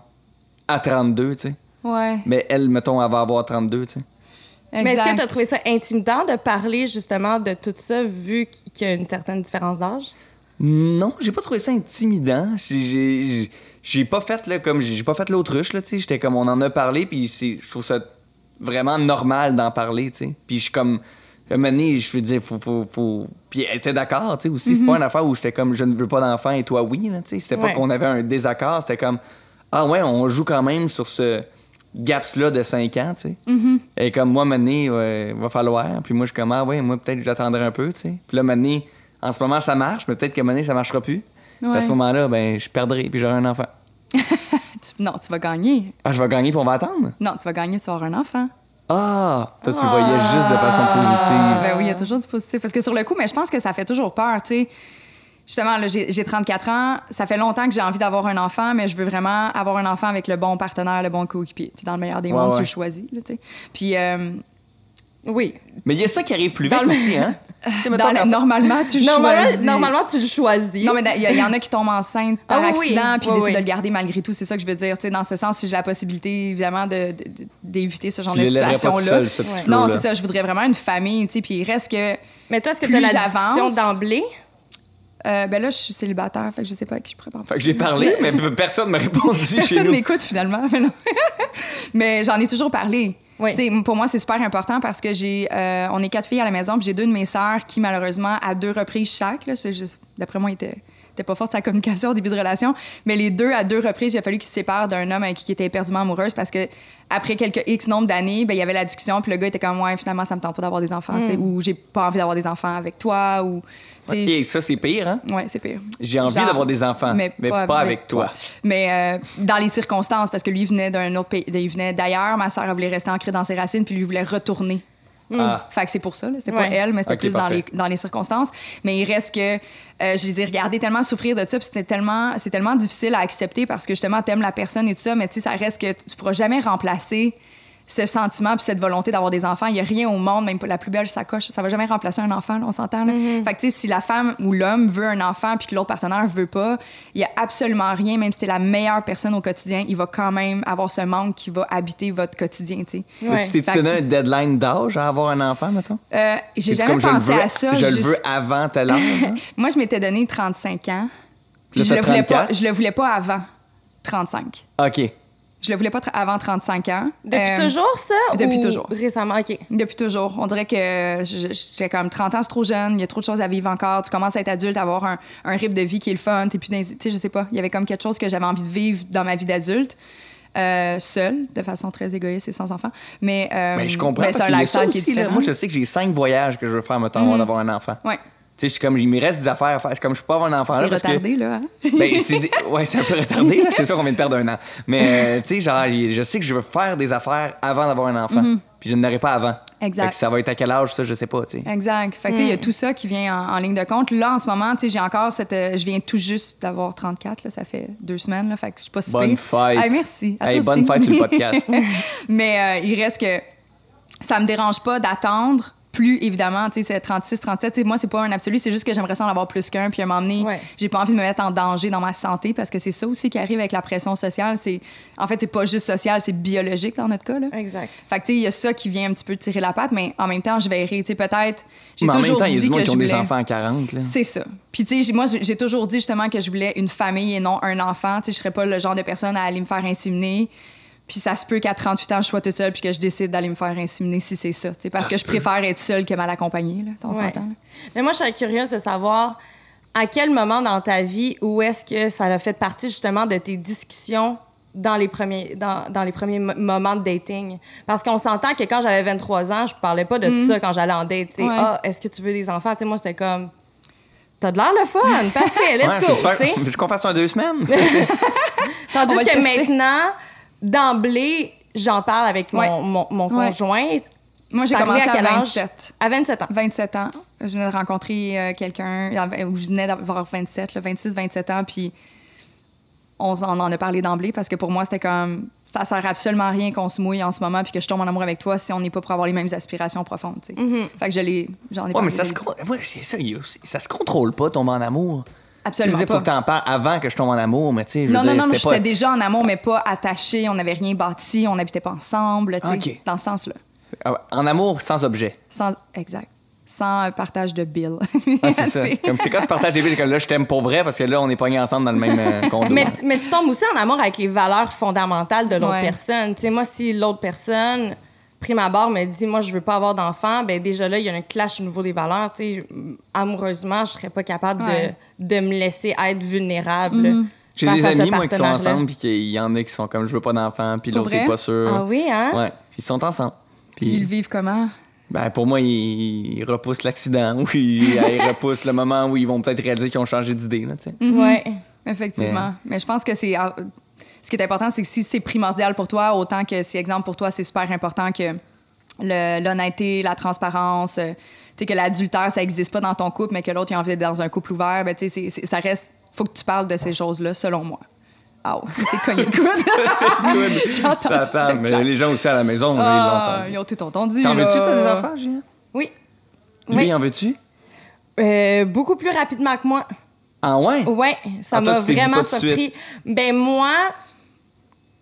à 32, tu sais. Ouais. Mais elle, mettons, elle va avoir 32, tu sais. Mais est-ce que tu as trouvé ça intimidant de parler justement de tout ça vu qu'il y a une certaine différence d'âge? Non, j'ai pas trouvé ça intimidant. J'ai- J'ai pas fait là comme j'ai pas fait l'autruche là, tu sais, j'étais comme on en a parlé puis c'est je trouve ça vraiment normal d'en parler, tu sais. Puis je suis comme un moment donné, je veux dire faut faut faut puis elle était d'accord, tu sais aussi, c'est pas une affaire où j'étais comme je ne veux pas d'enfant et toi oui, là, tu sais, c'était pas Ouais. qu'on avait un désaccord, c'était comme ah ouais, on joue quand même sur ce gaps là de 5 ans, tu sais. Et comme moi, Mané, ouais, va falloir. Puis moi, je suis comme, ah ouais, moi, peut-être que j'attendrai un peu, tu sais. Puis là, Mané, en ce moment, ça marche, mais peut-être que Mané, ça marchera plus. Puis à ce moment-là, ben, je perdrai, puis j'aurai un enfant. Non, tu vas gagner. Ah, je vais gagner, puis on va attendre? Non, tu vas gagner, tu vas avoir un enfant. Ah, toi, tu le voyais juste de façon positive. Ben oui, il y a toujours du positif. Parce que sur le coup, mais je pense que ça fait toujours peur, tu sais. Justement, là, j'ai j'ai 34 ans. Ça fait longtemps que j'ai envie d'avoir un enfant, mais je veux vraiment avoir un enfant avec le bon partenaire, le bon coéquipier. Dans le meilleur des Ouais, mondes, tu le choisis, là. Puis, euh, oui. Mais il y a ça qui arrive plus vite le- aussi, hein? Tu sais, mettons, Dans la- normalement, tu le Normalement, choisis. normalement, tu le choisis. Non, mais il y, en a qui tombent enceintes par Ah oui, oui. accident puis Oui, décident oui. de le garder malgré tout. C'est ça que je veux dire. Tu sais, dans ce sens, si j'ai la possibilité, évidemment, de- de- de- d'éviter ce genre Tu de situation-là. Ouais. Non, c'est ça. Je voudrais vraiment une famille, tu sais. Puis il reste que. Mais toi, est-ce que tu as la discussion d'emblée? Euh, ben là, je suis célibataire, fait que je sais pas à qui je pourrais parler. Fait que j'ai parlé, mais personne m'a répondu chez Personne m'écoute finalement. Mais, j'en ai toujours parlé. Oui. Tu sais, Pour moi, c'est super important parce que j'ai, euh, on est quatre filles à la maison, puis j'ai deux de mes sœurs qui, malheureusement, à deux reprises chaque, là, c'est juste- d'après moi, étaient, étaient pas fortes à la communication au début de relation, mais les deux, à deux reprises, il a fallu qu'ils se séparent d'un homme avec qui ils étaient éperdument amoureuses parce que après quelques X nombre d'années, ben, il y avait la discussion, puis le gars était comme, ouais, finalement, ça me tente pas d'avoir des enfants, sais, ou j'ai pas envie d'avoir des enfants avec toi, ou. Ok, ça, c'est pire, hein? Ouais, c'est pire. J'ai envie d'avoir des enfants, mais, pas, avec toi. Mais euh, dans les circonstances, parce que lui venait d'un autre pays, il venait d'ailleurs, ma soeur elle voulait rester ancrée dans ses racines, puis lui voulait retourner. Ah. Fait que c'est pour ça, là. c'était Ouais. pas elle, mais c'était plus dans les, dans les circonstances. Mais il reste que euh, je les ai regardés tellement souffrir de ça, puis c'était tellement, c'est tellement difficile à accepter parce que justement, t'aimes la personne et tout ça, mais tu sais, ça reste que tu pourras jamais remplacer ce sentiment puis cette volonté d'avoir des enfants. Il y a rien au monde, même pas la plus belle sacoche, ça va jamais remplacer un enfant, là, on s'entend. là. Fait que tu sais, si la femme ou l'homme veut un enfant puis que l'autre partenaire veut pas, il y a absolument rien, même si t'es la meilleure personne au quotidien, il va quand même avoir ce manque qui va habiter votre quotidien, tu sais. Mais Ouais. tu que- donné un deadline d'âge à avoir un enfant, mettons? Euh, j'ai jamais comme je le pensé veux- à ça. Je le veux avant tel âge. hein? Moi, je m'étais donné 35 ans. Puis je le voulais pas, 34? je le voulais pas avant 35. OK. Je le voulais pas avant 35 ans. Depuis Euh, toujours, ça? depuis ou toujours. Récemment, OK. Depuis toujours. On dirait que j'étais comme 30 ans, c'est trop jeune, il y a trop de choses à vivre encore. Tu commences à être adulte, à avoir un, un rythme de vie qui est le fun. T'es plus Tu sais, je sais pas. Il y avait comme quelque chose que j'avais envie de vivre dans ma vie d'adulte. Euh, seule, de façon très égoïste et sans enfant. Mais, euh, Mais je comprends mais parce c'est un lifestyle qui est aussi. là. différent. Moi, je sais que j'ai cinq voyages que je veux faire, mettons, avant d'avoir un enfant. Ouais. Tu sais, je suis comme, il me reste des affaires à faire. C'est comme, je peux pas avoir un enfant là C'est parce que... retardé, là. hein? Ben, c'est ouais, c'est un peu retardé, là. C'est sûr qu'on vient de perdre un an. Mais, euh, tu sais, genre, je sais que je veux faire des affaires avant d'avoir un enfant. Puis je n'aurai pas avant. Exact. Fait que ça va être à quel âge, ça, je sais pas, tu sais. Exact. Fait que, tu sais, il y a tout ça qui vient en, en ligne de compte. Là, en ce moment, tu sais, j'ai encore cette. euh, je viens tout juste d'avoir 34, là, ça fait deux semaines, là, fait que je suis pas si Bonne fête. Ah, merci. À Hey, toi bonne aussi. fête sur le podcast. Mais euh, il reste que ça me dérange pas d'attendre plus, évidemment, tu sais, c'est 36, 37. Tu sais, moi, c'est pas un absolu, c'est juste que j'aimerais ça en avoir plus qu'un. Puis à un moment donné, Ouais. j'ai pas envie de me mettre en danger dans ma santé parce que c'est ça aussi qui arrive avec la pression sociale. C'est, en fait, c'est pas juste social, c'est biologique dans notre cas. Là. Exact. Fait que, tu sais, il y a ça qui vient un petit peu tirer la patte, mais en même temps, je verrai. Tu sais, peut-être. J'ai Mais en même toujours temps, il y a dit monde que qui ont des voulais- enfants à 40, là. c'est ça. Puis, tu sais, moi, j'ai j'ai toujours dit justement que je voulais une famille et non un enfant. Tu sais, je serais pas le genre de personne à aller me faire inséminer. Puis ça se peut qu'à 38 ans, je sois toute seule puis que je décide d'aller me faire inséminer si c'est ça. Parce Ça que je peut. préfère être seule que mal accompagnée, là. On Ouais. Mais moi, je serais curieuse de savoir, à quel moment dans ta vie où est-ce que ça a fait partie justement de tes discussions dans les premiers, dans, dans les premiers mo- moments de dating? Parce qu'on s'entend que quand j'avais 23 ans, je parlais pas de tout ça quand j'allais en date. Ouais. Ah, est-ce que tu veux des enfants? Moi, c'était comme, t'as de l'air le fun, parfait, let's Ouais, go. Veux-tu qu'on fasse ça en deux semaines? Tandis que tester. maintenant, d'emblée, j'en parle avec mon, Ouais. mon, mon Ouais. conjoint. Moi, j'ai commencé à quel âge? 27. À 27 ans. 27 ans. Je venais de rencontrer euh, quelqu'un, ou je venais d'avoir 27, 26, 27 ans, puis on en a parlé d'emblée parce que pour moi, c'était comme ça sert absolument à rien qu'on se mouille en ce moment puis que je tombe en amour avec toi si on n'est pas pour avoir les mêmes aspirations profondes. sais. Fait que je l'ai, j'en ai Ouais, parlé. mais ça se, moi, ça, ça se contrôle pas, tomber en amour. Absolument Tu sais, faut que pas. t'en parles avant que je tombe en amour, mais tu sais, je veux Non, non, dire, non, mais j'étais pas... déjà en amour, mais pas attaché. On n'avait rien bâti, on n'habitait pas ensemble, tu sais, Ok. dans ce sens-là. Ah ouais, En amour, sans objet. Sans, exact. Sans partage de bill. Ah, c'est ça. Comme c'est quand tu partages des billes, comme là, je t'aime pour vrai, parce que là, on est pognés ensemble dans le même euh, condo. Mais, mais tu tombes aussi en amour avec les valeurs fondamentales de l'autre Ouais. personne. Tu sais, moi, si l'autre personne, prime abord, me dit, moi, je veux pas avoir d'enfant, ben déjà là, il y a un clash au niveau des valeurs. Tu sais, amoureusement, je serais pas capable Ouais. de, de me laisser être vulnérable. J'ai face des amis, moi, qui sont ensemble, puis qu'il y en a qui sont comme, je veux pas d'enfant, puis l'autre est pas sûr. Ah oui, hein? Ouais, puis ils sont ensemble. Puis ils vivent comment? ben, pour moi, ils, ils repoussent l'accident, ou ils, ils repoussent le moment où ils vont peut-être réaliser qu'ils ont changé d'idée, là, tu sais. Ouais. Effectivement. Mais je pense que c'est. ah, Ce qui est important, c'est que si c'est primordial pour toi, autant que si, exemple, pour toi, c'est super important que le- l'honnêteté, la transparence, euh, sais, que l'adultère, ça n'existe pas dans ton couple, mais que l'autre, il a envie d'être dans un couple ouvert, ben, tu sais, ça reste. faut que tu parles de ces choses-là, selon moi. Ouais, c'est cogné le coude. C'est J'entends Ça attend, mais les gens aussi à la maison, là, Ah, ils l'ont entendu. ils ont tout entendu. T'en veux-tu, toi, des enfants, Julien? Oui. Lui, Oui. en veux-tu? Euh, beaucoup plus rapidement que moi. Ah ouais? Ouais, ça Ah, toi, m'a vraiment surpris. Ben moi,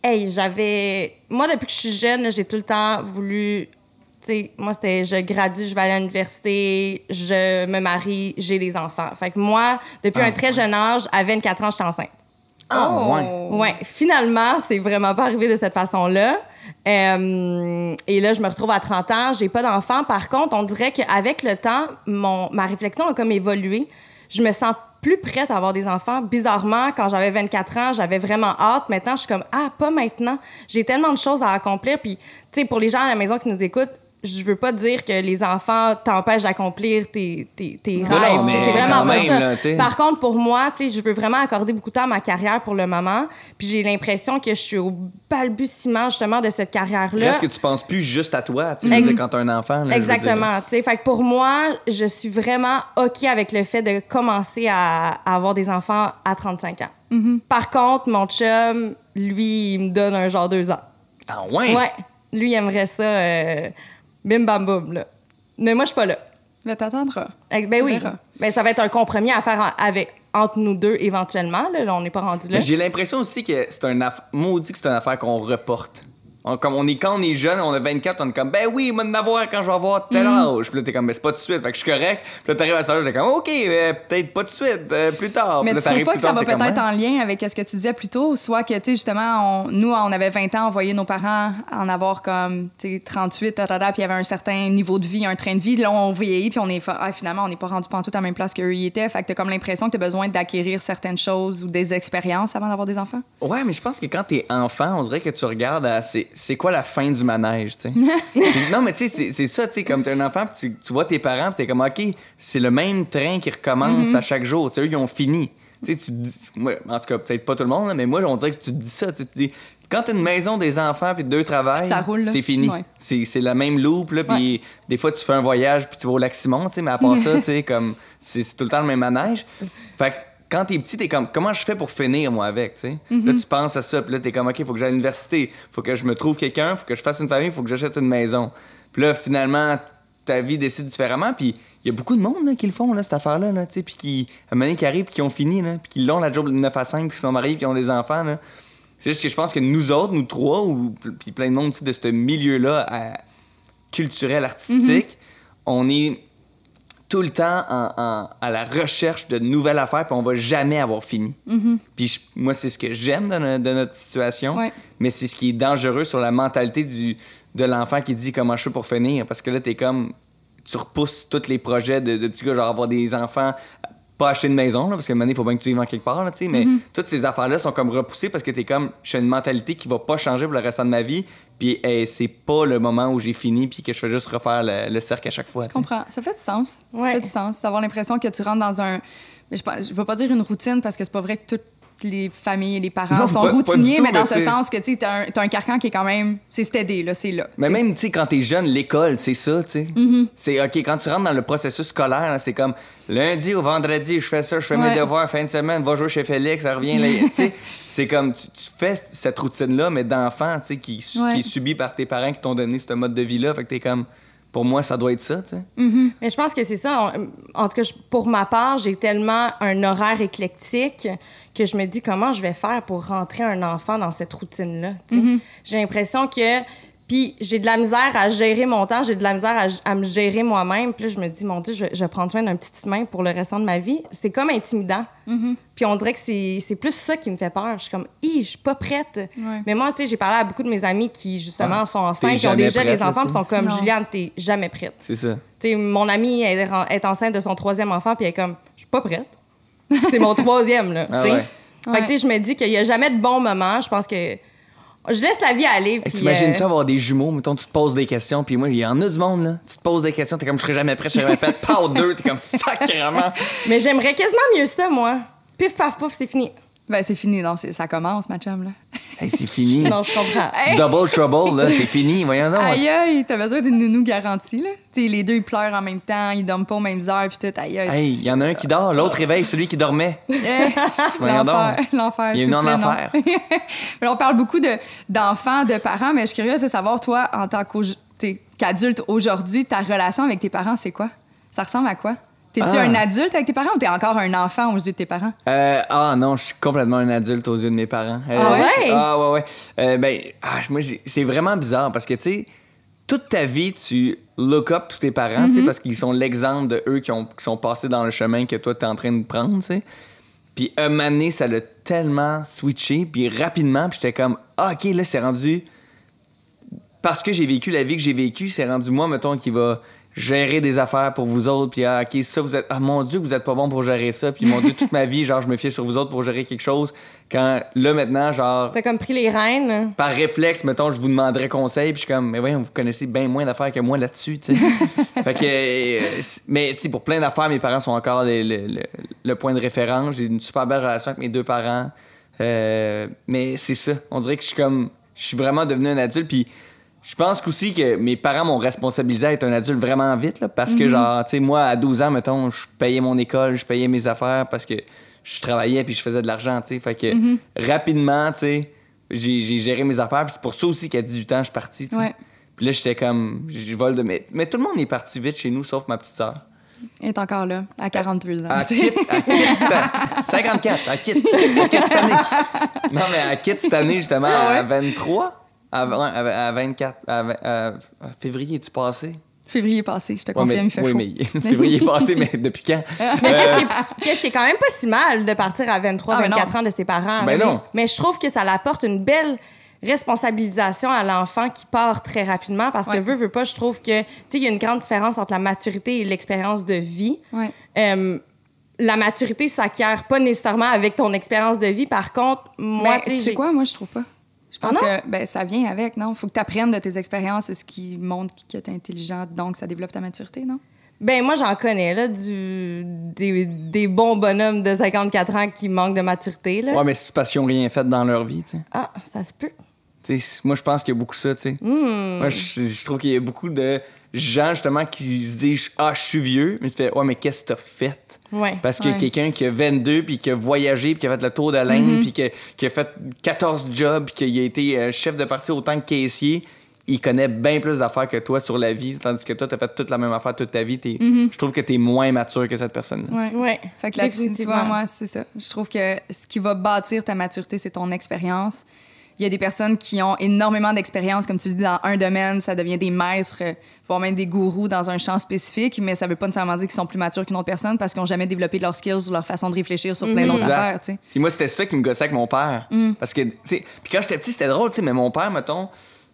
hey, j'avais, moi depuis que je suis jeune, j'ai tout le temps voulu, tu sais, moi c'était, je gradue, je vais aller à l'université, je me marie, j'ai des enfants. Fait que moi, depuis Ah, un très jeune âge, à 24 ans, j'étais enceinte. Ah Oh. ouais. Ouais, finalement, c'est vraiment pas arrivé de cette façon-là. Euh, et là, je me retrouve à 30 ans, j'ai pas d'enfant. Par contre, on dirait qu'avec le temps, mon, ma réflexion a comme évolué. Je me sens plus prête à avoir des enfants. Bizarrement, quand j'avais 24 ans, j'avais vraiment hâte. Maintenant, je suis comme, ah, pas maintenant. J'ai tellement de choses à accomplir. Puis, tu sais, pour les gens à la maison qui nous écoutent, je veux pas dire que les enfants t'empêchent d'accomplir tes, tes, tes Non, rêves. C'est vraiment pas même, ça. là. Par contre, pour moi, tu sais, je veux vraiment accorder beaucoup de temps à ma carrière pour le moment. Puis j'ai l'impression que je suis au balbutiement, justement, de cette carrière-là. Est-ce que tu penses plus juste à toi, quand t'as un enfant? là, Exactement. dire. tu sais. Fait que pour moi, je suis vraiment OK avec le fait de commencer à, à avoir des enfants à 35 ans. Par contre, mon chum, lui, il me donne un genre deux ans. Ah ouais? Ouais. Lui, il aimerait ça euh, bim bam boum, là. Mais moi, je suis pas là. Mais t'attendras. Eh, Ben Tu oui. verras. Ben, ça va être un compromis à faire en- avec, entre nous deux éventuellement. Là, Là, on n'est pas rendu là. J'ai l'impression aussi que c'est un affaire. Maudit que c'est une affaire qu'on reporte. On, comme on est, quand on est jeune, on a 24, on est comme, ben oui, il va en avoir quand je vais avoir tel âge. Puis là, t'es comme, ben c'est pas tout de suite, fait que je suis correct. Puis là, t'arrives à ça, t'es comme, ok, euh, peut-être pas tout de suite, euh, plus tard. Mais Puis là, tu trouves pas que ça tard, va peut-être hein? en lien avec ce que tu disais plus tôt, soit que, tu sais, justement, on- nous, on avait 20 ans, on voyait nos parents en avoir comme, tu sais, 38, tatata, puis il y avait un certain niveau de vie, un train de vie. Là, on vieillit, puis on est, ah, finalement, on n'est pas rendu pas tout à la même place qu'eux y étaient. Fait que t'as comme l'impression que t'as besoin d'acquérir certaines choses ou des expériences avant d'avoir des enfants. Ouais, mais je pense que quand t'es enfant, on dirait que tu regardes à c'est, quoi la fin du manège, tu sais? Non, mais tu sais, c'est, ça, tu sais, comme t'es un enfant, puis tu, tu vois tes parents, puis t'es comme, OK, c'est le même train qui recommence à chaque jour, tu sais, eux, ils ont fini. Tu sais, tu dis, en tout cas, peut-être pas tout le monde, mais moi, on dirait que tu te dis ça, tu dis, quand t'as une maison, des enfants, puis deux travails, c'est fini. Ouais. C'est, la même loop, là, puis des fois, tu fais un voyage, puis tu vas au Lac-Simon, tu sais, mais à part ça, tu sais, comme, c'est, c'est tout le temps le même manège. Fait que quand t'es petit, t'es comme, comment je fais pour finir, moi, avec, tu sais? Là, tu penses à ça, puis là, t'es comme, OK, faut que j'aille à l'université, faut que je me trouve quelqu'un, faut que je fasse une famille, faut que j'achète une maison. Puis là, finalement, ta vie décide différemment, puis il y a beaucoup de monde là, qui le font, là, cette affaire-là, là, tu sais, puis qui, à un moment donné, qui arrivent, puis qui ont fini, là, puis qui l'ont la job de 9 à 5, puis qui sont mariés, puis qui ont des enfants, là. C'est juste que je pense que nous autres, nous trois, ou puis plein de monde tu sais, de ce milieu-là à- culturel, artistique, on est tout le temps en- en- à la recherche de nouvelles affaires, puis on va jamais avoir fini. Puis je- moi, c'est ce que j'aime de, no- de notre situation, Ouais. mais c'est ce qui est dangereux sur la mentalité du, de l'enfant qui dit comment je fais pour finir, parce que là, t'es comme, tu repousses tous les projets de, de petits gars, genre avoir des enfants pas acheter une maison, là, parce que maintenant, il faut bien que tu vives en quelque part, là, tu mais Mm-hmm. toutes ces affaires-là sont comme repoussées parce que t'es comme, suis une mentalité qui va pas changer pour le restant de ma vie, puis eh, c'est pas le moment où j'ai fini, puis que je fais juste refaire le, le cercle à chaque fois. Je comprends. Ça fait du sens. Ouais. Ça fait du sens. D'avoir l'impression que tu rentres dans un. Mais je ne veux pas dire une routine parce que c'est pas vrai que toutes les familles et les parents Non, sont pas- pas du routiniers, tout, mais dans mais ce sens que tu as, un t'as un carcan qui est quand même. C'est stédé, là, c'est là. Mais tu sais. même, tu sais, quand t'es jeune, l'école, c'est ça, tu sais. Mm-hmm. C'est, OK, quand tu rentres dans le processus scolaire, c'est comme lundi au vendredi, je fais ça, je fais Ouais. mes devoirs, fin de semaine, va jouer chez Félix, ça revient, là. tu sais, c'est comme, tu, tu fais cette routine-là, mais d'enfant, tu sais, qui, Ouais. qui est subie par tes parents qui t'ont donné ce mode de vie-là. Fait que t'es comme, pour moi, ça doit être ça, tu sais. Mais je pense que c'est ça. En tout cas, je- pour ma part, j'ai tellement un horaire éclectique que je me dis comment je vais faire pour rentrer un enfant dans cette routine-là. sais? J'ai l'impression que. Puis j'ai de la misère à gérer mon temps, j'ai de la misère à, à me gérer moi-même. Puis là, je me dis, mon Dieu, je vais, je prendre soin d'un petit humain pour le restant de ma vie. C'est comme intimidant. Puis on dirait que c'est c'est plus ça qui me fait peur. Je suis comme, hi, je suis pas prête. Mais moi, tu sais, j'ai parlé à beaucoup de mes amis qui, justement, Ouais. sont enceintes, T'es qui ont déjà prête, les là, enfants, puis sont comme, Non. Juliane, t'es jamais prête. C'est ça. Tu sais, mon amie elle est enceinte de son troisième enfant, puis elle est comme, je suis pas prête. C'est mon troisième, là. Ah ouais. Fait que, tu sais, je me dis qu'il y a jamais de bon moment. Je pense que. Je laisse la vie aller. Hey, Puis, T'imagines-tu euh, avoir des jumeaux, mettons, tu te poses des questions, puis moi, il y en a du monde, là. Tu te poses des questions, t'es comme, je serai jamais prêt, je serai jamais prêt. Pas deux, t'es comme, sacrément. Mais j'aimerais quasiment mieux ça, moi. Pif, paf, pouf, c'est fini. Ben, c'est fini. Non, ça commence, ma chum, là. Hey, c'est fini. Non, je comprends. Double trouble, là, c'est fini, voyons donc. Aïe, aïe, t'as besoin d'une nounou garantie, là. Tu sais, les deux, ils pleurent en même temps, ils dorment pas aux mêmes heures, puis tout. Aïe, aïe. Hey, il y en a un qui dort, l'autre réveille celui qui dormait. Eh, Voyons L'enfer, donc. l'enfer. S'il vous en enfer. On parle beaucoup de- d'enfants, de, parents, mais je suis curieuse de savoir, toi, en tant t'sais, qu'adulte aujourd'hui, ta relation avec tes parents, c'est quoi? Ça ressemble à quoi? T'es-tu Ah. un adulte avec tes parents ou t'es encore un enfant aux yeux de tes parents? Euh, ah non, je suis complètement un adulte aux yeux de mes parents. Euh, Ah ouais? Ah ouais, ouais. Euh, ben, ah, moi, c'est vraiment bizarre parce que, tu sais, toute ta vie, tu look up tous tes parents, tu sais, parce qu'ils sont l'exemple de eux qui, ont, qui sont passés dans le chemin que toi, t'es en train de prendre, tu sais. Puis un moment donné, ça l'a tellement switché, puis rapidement, puis j'étais comme, ah, OK, là, c'est rendu... Parce que j'ai vécu la vie que j'ai vécue, c'est rendu moi, mettons, qui va gérer des affaires pour vous autres, puis ah, OK, ça, vous êtes... Ah, mon Dieu, vous êtes pas bon pour gérer ça, puis mon Dieu, toute ma vie, genre, je me fiais sur vous autres pour gérer quelque chose, quand, là, maintenant, genre... T'as comme pris les rênes. Par réflexe, mettons, je vous demanderais conseil, puis je suis comme, mais voyons, vous connaissez bien moins d'affaires que moi là-dessus, tu sais. fait que, euh, mais tu sais, pour plein d'affaires, mes parents sont encore le, le- le- le point de référence. J'ai une super belle relation avec mes deux parents. Euh, mais c'est ça. On dirait que je suis comme, je suis vraiment devenu un adulte, puis je pense aussi que mes parents m'ont responsabilisé à être un adulte vraiment vite, là, parce que, genre, tu sais, moi, à 12 ans, mettons, je payais mon école, je payais mes affaires parce que je travaillais puis je faisais de l'argent, tu sais. Fait que, rapidement, tu sais, j'ai géré mes affaires, puis c'est pour ça aussi qu'à 18 ans, je suis parti, tu sais. Ouais. Puis là, j'étais comme, je vole de. Mais, mais tout le monde est parti vite chez nous, sauf ma petite sœur. Elle est encore là, à 42 ans. Elle quitte, elle quitte cette année. 54, elle quitte. Elle quitte cette année. Non, mais elle quitte cette année, justement, à 23. À, ouais, à- à 24. À, à- à février, tu passé? Février passé, je te Ouais, confirme, mais, il fait oui, chaud. mais février passé, mais depuis quand? Mais qu'est-ce Euh, qui, est, qu'est-ce qui est quand même pas si mal de partir à 23, Ah, mais 24 non. ans de ses parents. Ben non. Mais je trouve que ça apporte une belle responsabilisation à l'enfant qui part très rapidement parce que Ouais. veut, veut pas, je trouve que, tu sais, il y a une grande différence entre la maturité et l'expérience de vie. Ouais. Euh, la maturité s'acquiert pas nécessairement avec ton expérience de vie. Par contre, moi, Ben, tu sais, quoi, moi, je trouve pas. Je pense Ah que ben, ça vient avec, non? Faut que tu apprennes de tes expériences, c'est ce qui montre que tu es intelligent, donc ça développe ta maturité, non? Ben, moi, j'en connais, là, du, des, des bons bonhommes de 54 ans qui manquent de maturité, là. Ouais, mais c'est parce qu'ils n'ont rien fait dans leur vie, tu sais. Ah, ça se peut. Moi, je pense qu'il y a beaucoup ça, tu sais. Hmm. Moi, je, je trouve qu'il y a beaucoup de gens, justement, qui se disent Ah, je suis vieux. Mais tu fais Ouais, mais qu'est-ce que t'as fait Ouais. Parce que Ouais. quelqu'un qui a 22, puis qui a voyagé, puis qui a fait le tour de Mm-hmm. l'Inde, puis qui, a- qui a fait 14 jobs, puis qui a été euh, chef de parti autant que caissier, il connaît bien plus d'affaires que toi sur la vie, tandis que toi, t'as fait toute la même affaire toute ta vie. T'es- Je trouve que t'es moins mature que cette personne-là. Ouais. Ouais. Fait que là-dessus, tu vois, moi, c'est ça. Je trouve que ce qui va bâtir ta maturité, c'est ton expérience. Il y a des personnes qui ont énormément d'expérience, comme tu le dis, dans un domaine, ça devient des maîtres, euh, voire même des gourous dans un champ spécifique, mais ça veut pas nécessairement dire qu'ils sont plus matures qu'une autre personne parce qu'ils n'ont jamais développé leurs skills ou leur façon de réfléchir sur plein d'autres Exact. affaires, tu sais. Puis moi, c'était ça qui me gossait avec mon père. Mm. Parce que, tu sais, puis quand j'étais petit, c'était drôle, tu sais, mais mon père, mettons,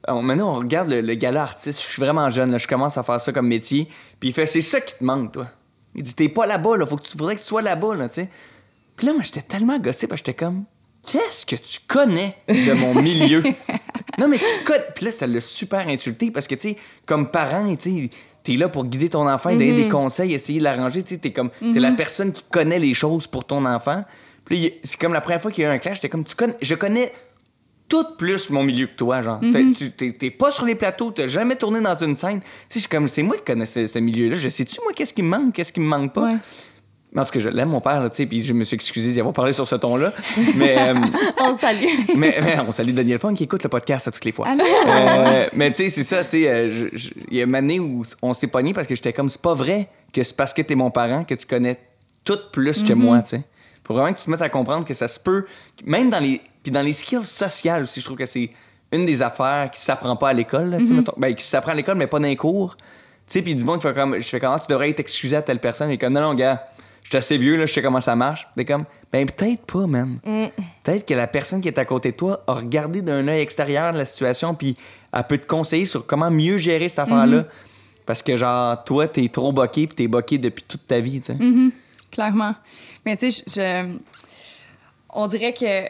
on- maintenant, on regarde le, le gala artiste, je suis vraiment jeune, là, je commence à faire ça comme métier, puis il fait, c'est ça qui te manque, toi. Il dit, t'es pas là-bas, là. Faut que tu voudrais que tu sois là-bas, là, tu sais. Puis là, moi, j'étais tellement gossé, parce que j'étais comme, qu'est-ce que tu connais de mon milieu? non, mais tu connais. Puis là, ça l'a super insulté parce que, tu sais, comme parent, tu sais, t'es là pour guider ton enfant, donner des conseils, essayer de l'arranger. Tu sais, t'es comme, t'es la personne qui connaît les choses pour ton enfant. Puis c'est comme la première fois qu'il y a eu un clash, j'étais comme, tu connais, je connais tout plus mon milieu que toi, genre. T'es- tu- T'es t'es pas sur les plateaux, t'as jamais tourné dans une scène. Tu sais, je suis comme, c'est moi qui connais ce, ce milieu-là. Je sais-tu, moi, qu'est-ce qui me manque, qu'est-ce qui me manque pas? Ouais. En tout cas, je l'aime, mon père, là, tu sais, puis je me suis excusé d'y avoir parlé sur ce ton-là. Mais, euh, On salue. mais, mais on salue Daniel Funk qui écoute le podcast à toutes les fois. Euh, mais tu sais, c'est ça, tu sais, euh, il y a une année où on s'est pogné parce que j'étais comme, c'est pas vrai que c'est parce que t'es mon parent que tu connais tout plus que moi, tu sais. Faut vraiment que tu te mettes à comprendre que ça se peut, même dans les, puis dans les skills sociales aussi, je trouve que c'est une des affaires qui s'apprend pas à l'école, sais, mettons. ben, qui s'apprend à l'école, mais pas dans les cours. Tu sais, puis du monde qui fait comme, je fais comment tu devrais être excusé à telle personne, et comme, non, non, gars, je suis assez vieux, là, je sais comment ça marche. T'es comme, ben peut-être pas, man. Peut-être que la personne qui est à côté de toi a regardé d'un œil extérieur de la situation, puis elle peut te conseiller sur comment mieux gérer cette affaire-là. Parce que, genre, toi, t'es trop boqué, puis t'es boqué depuis toute ta vie, tu sais. Clairement. Mais tu sais, je, on dirait que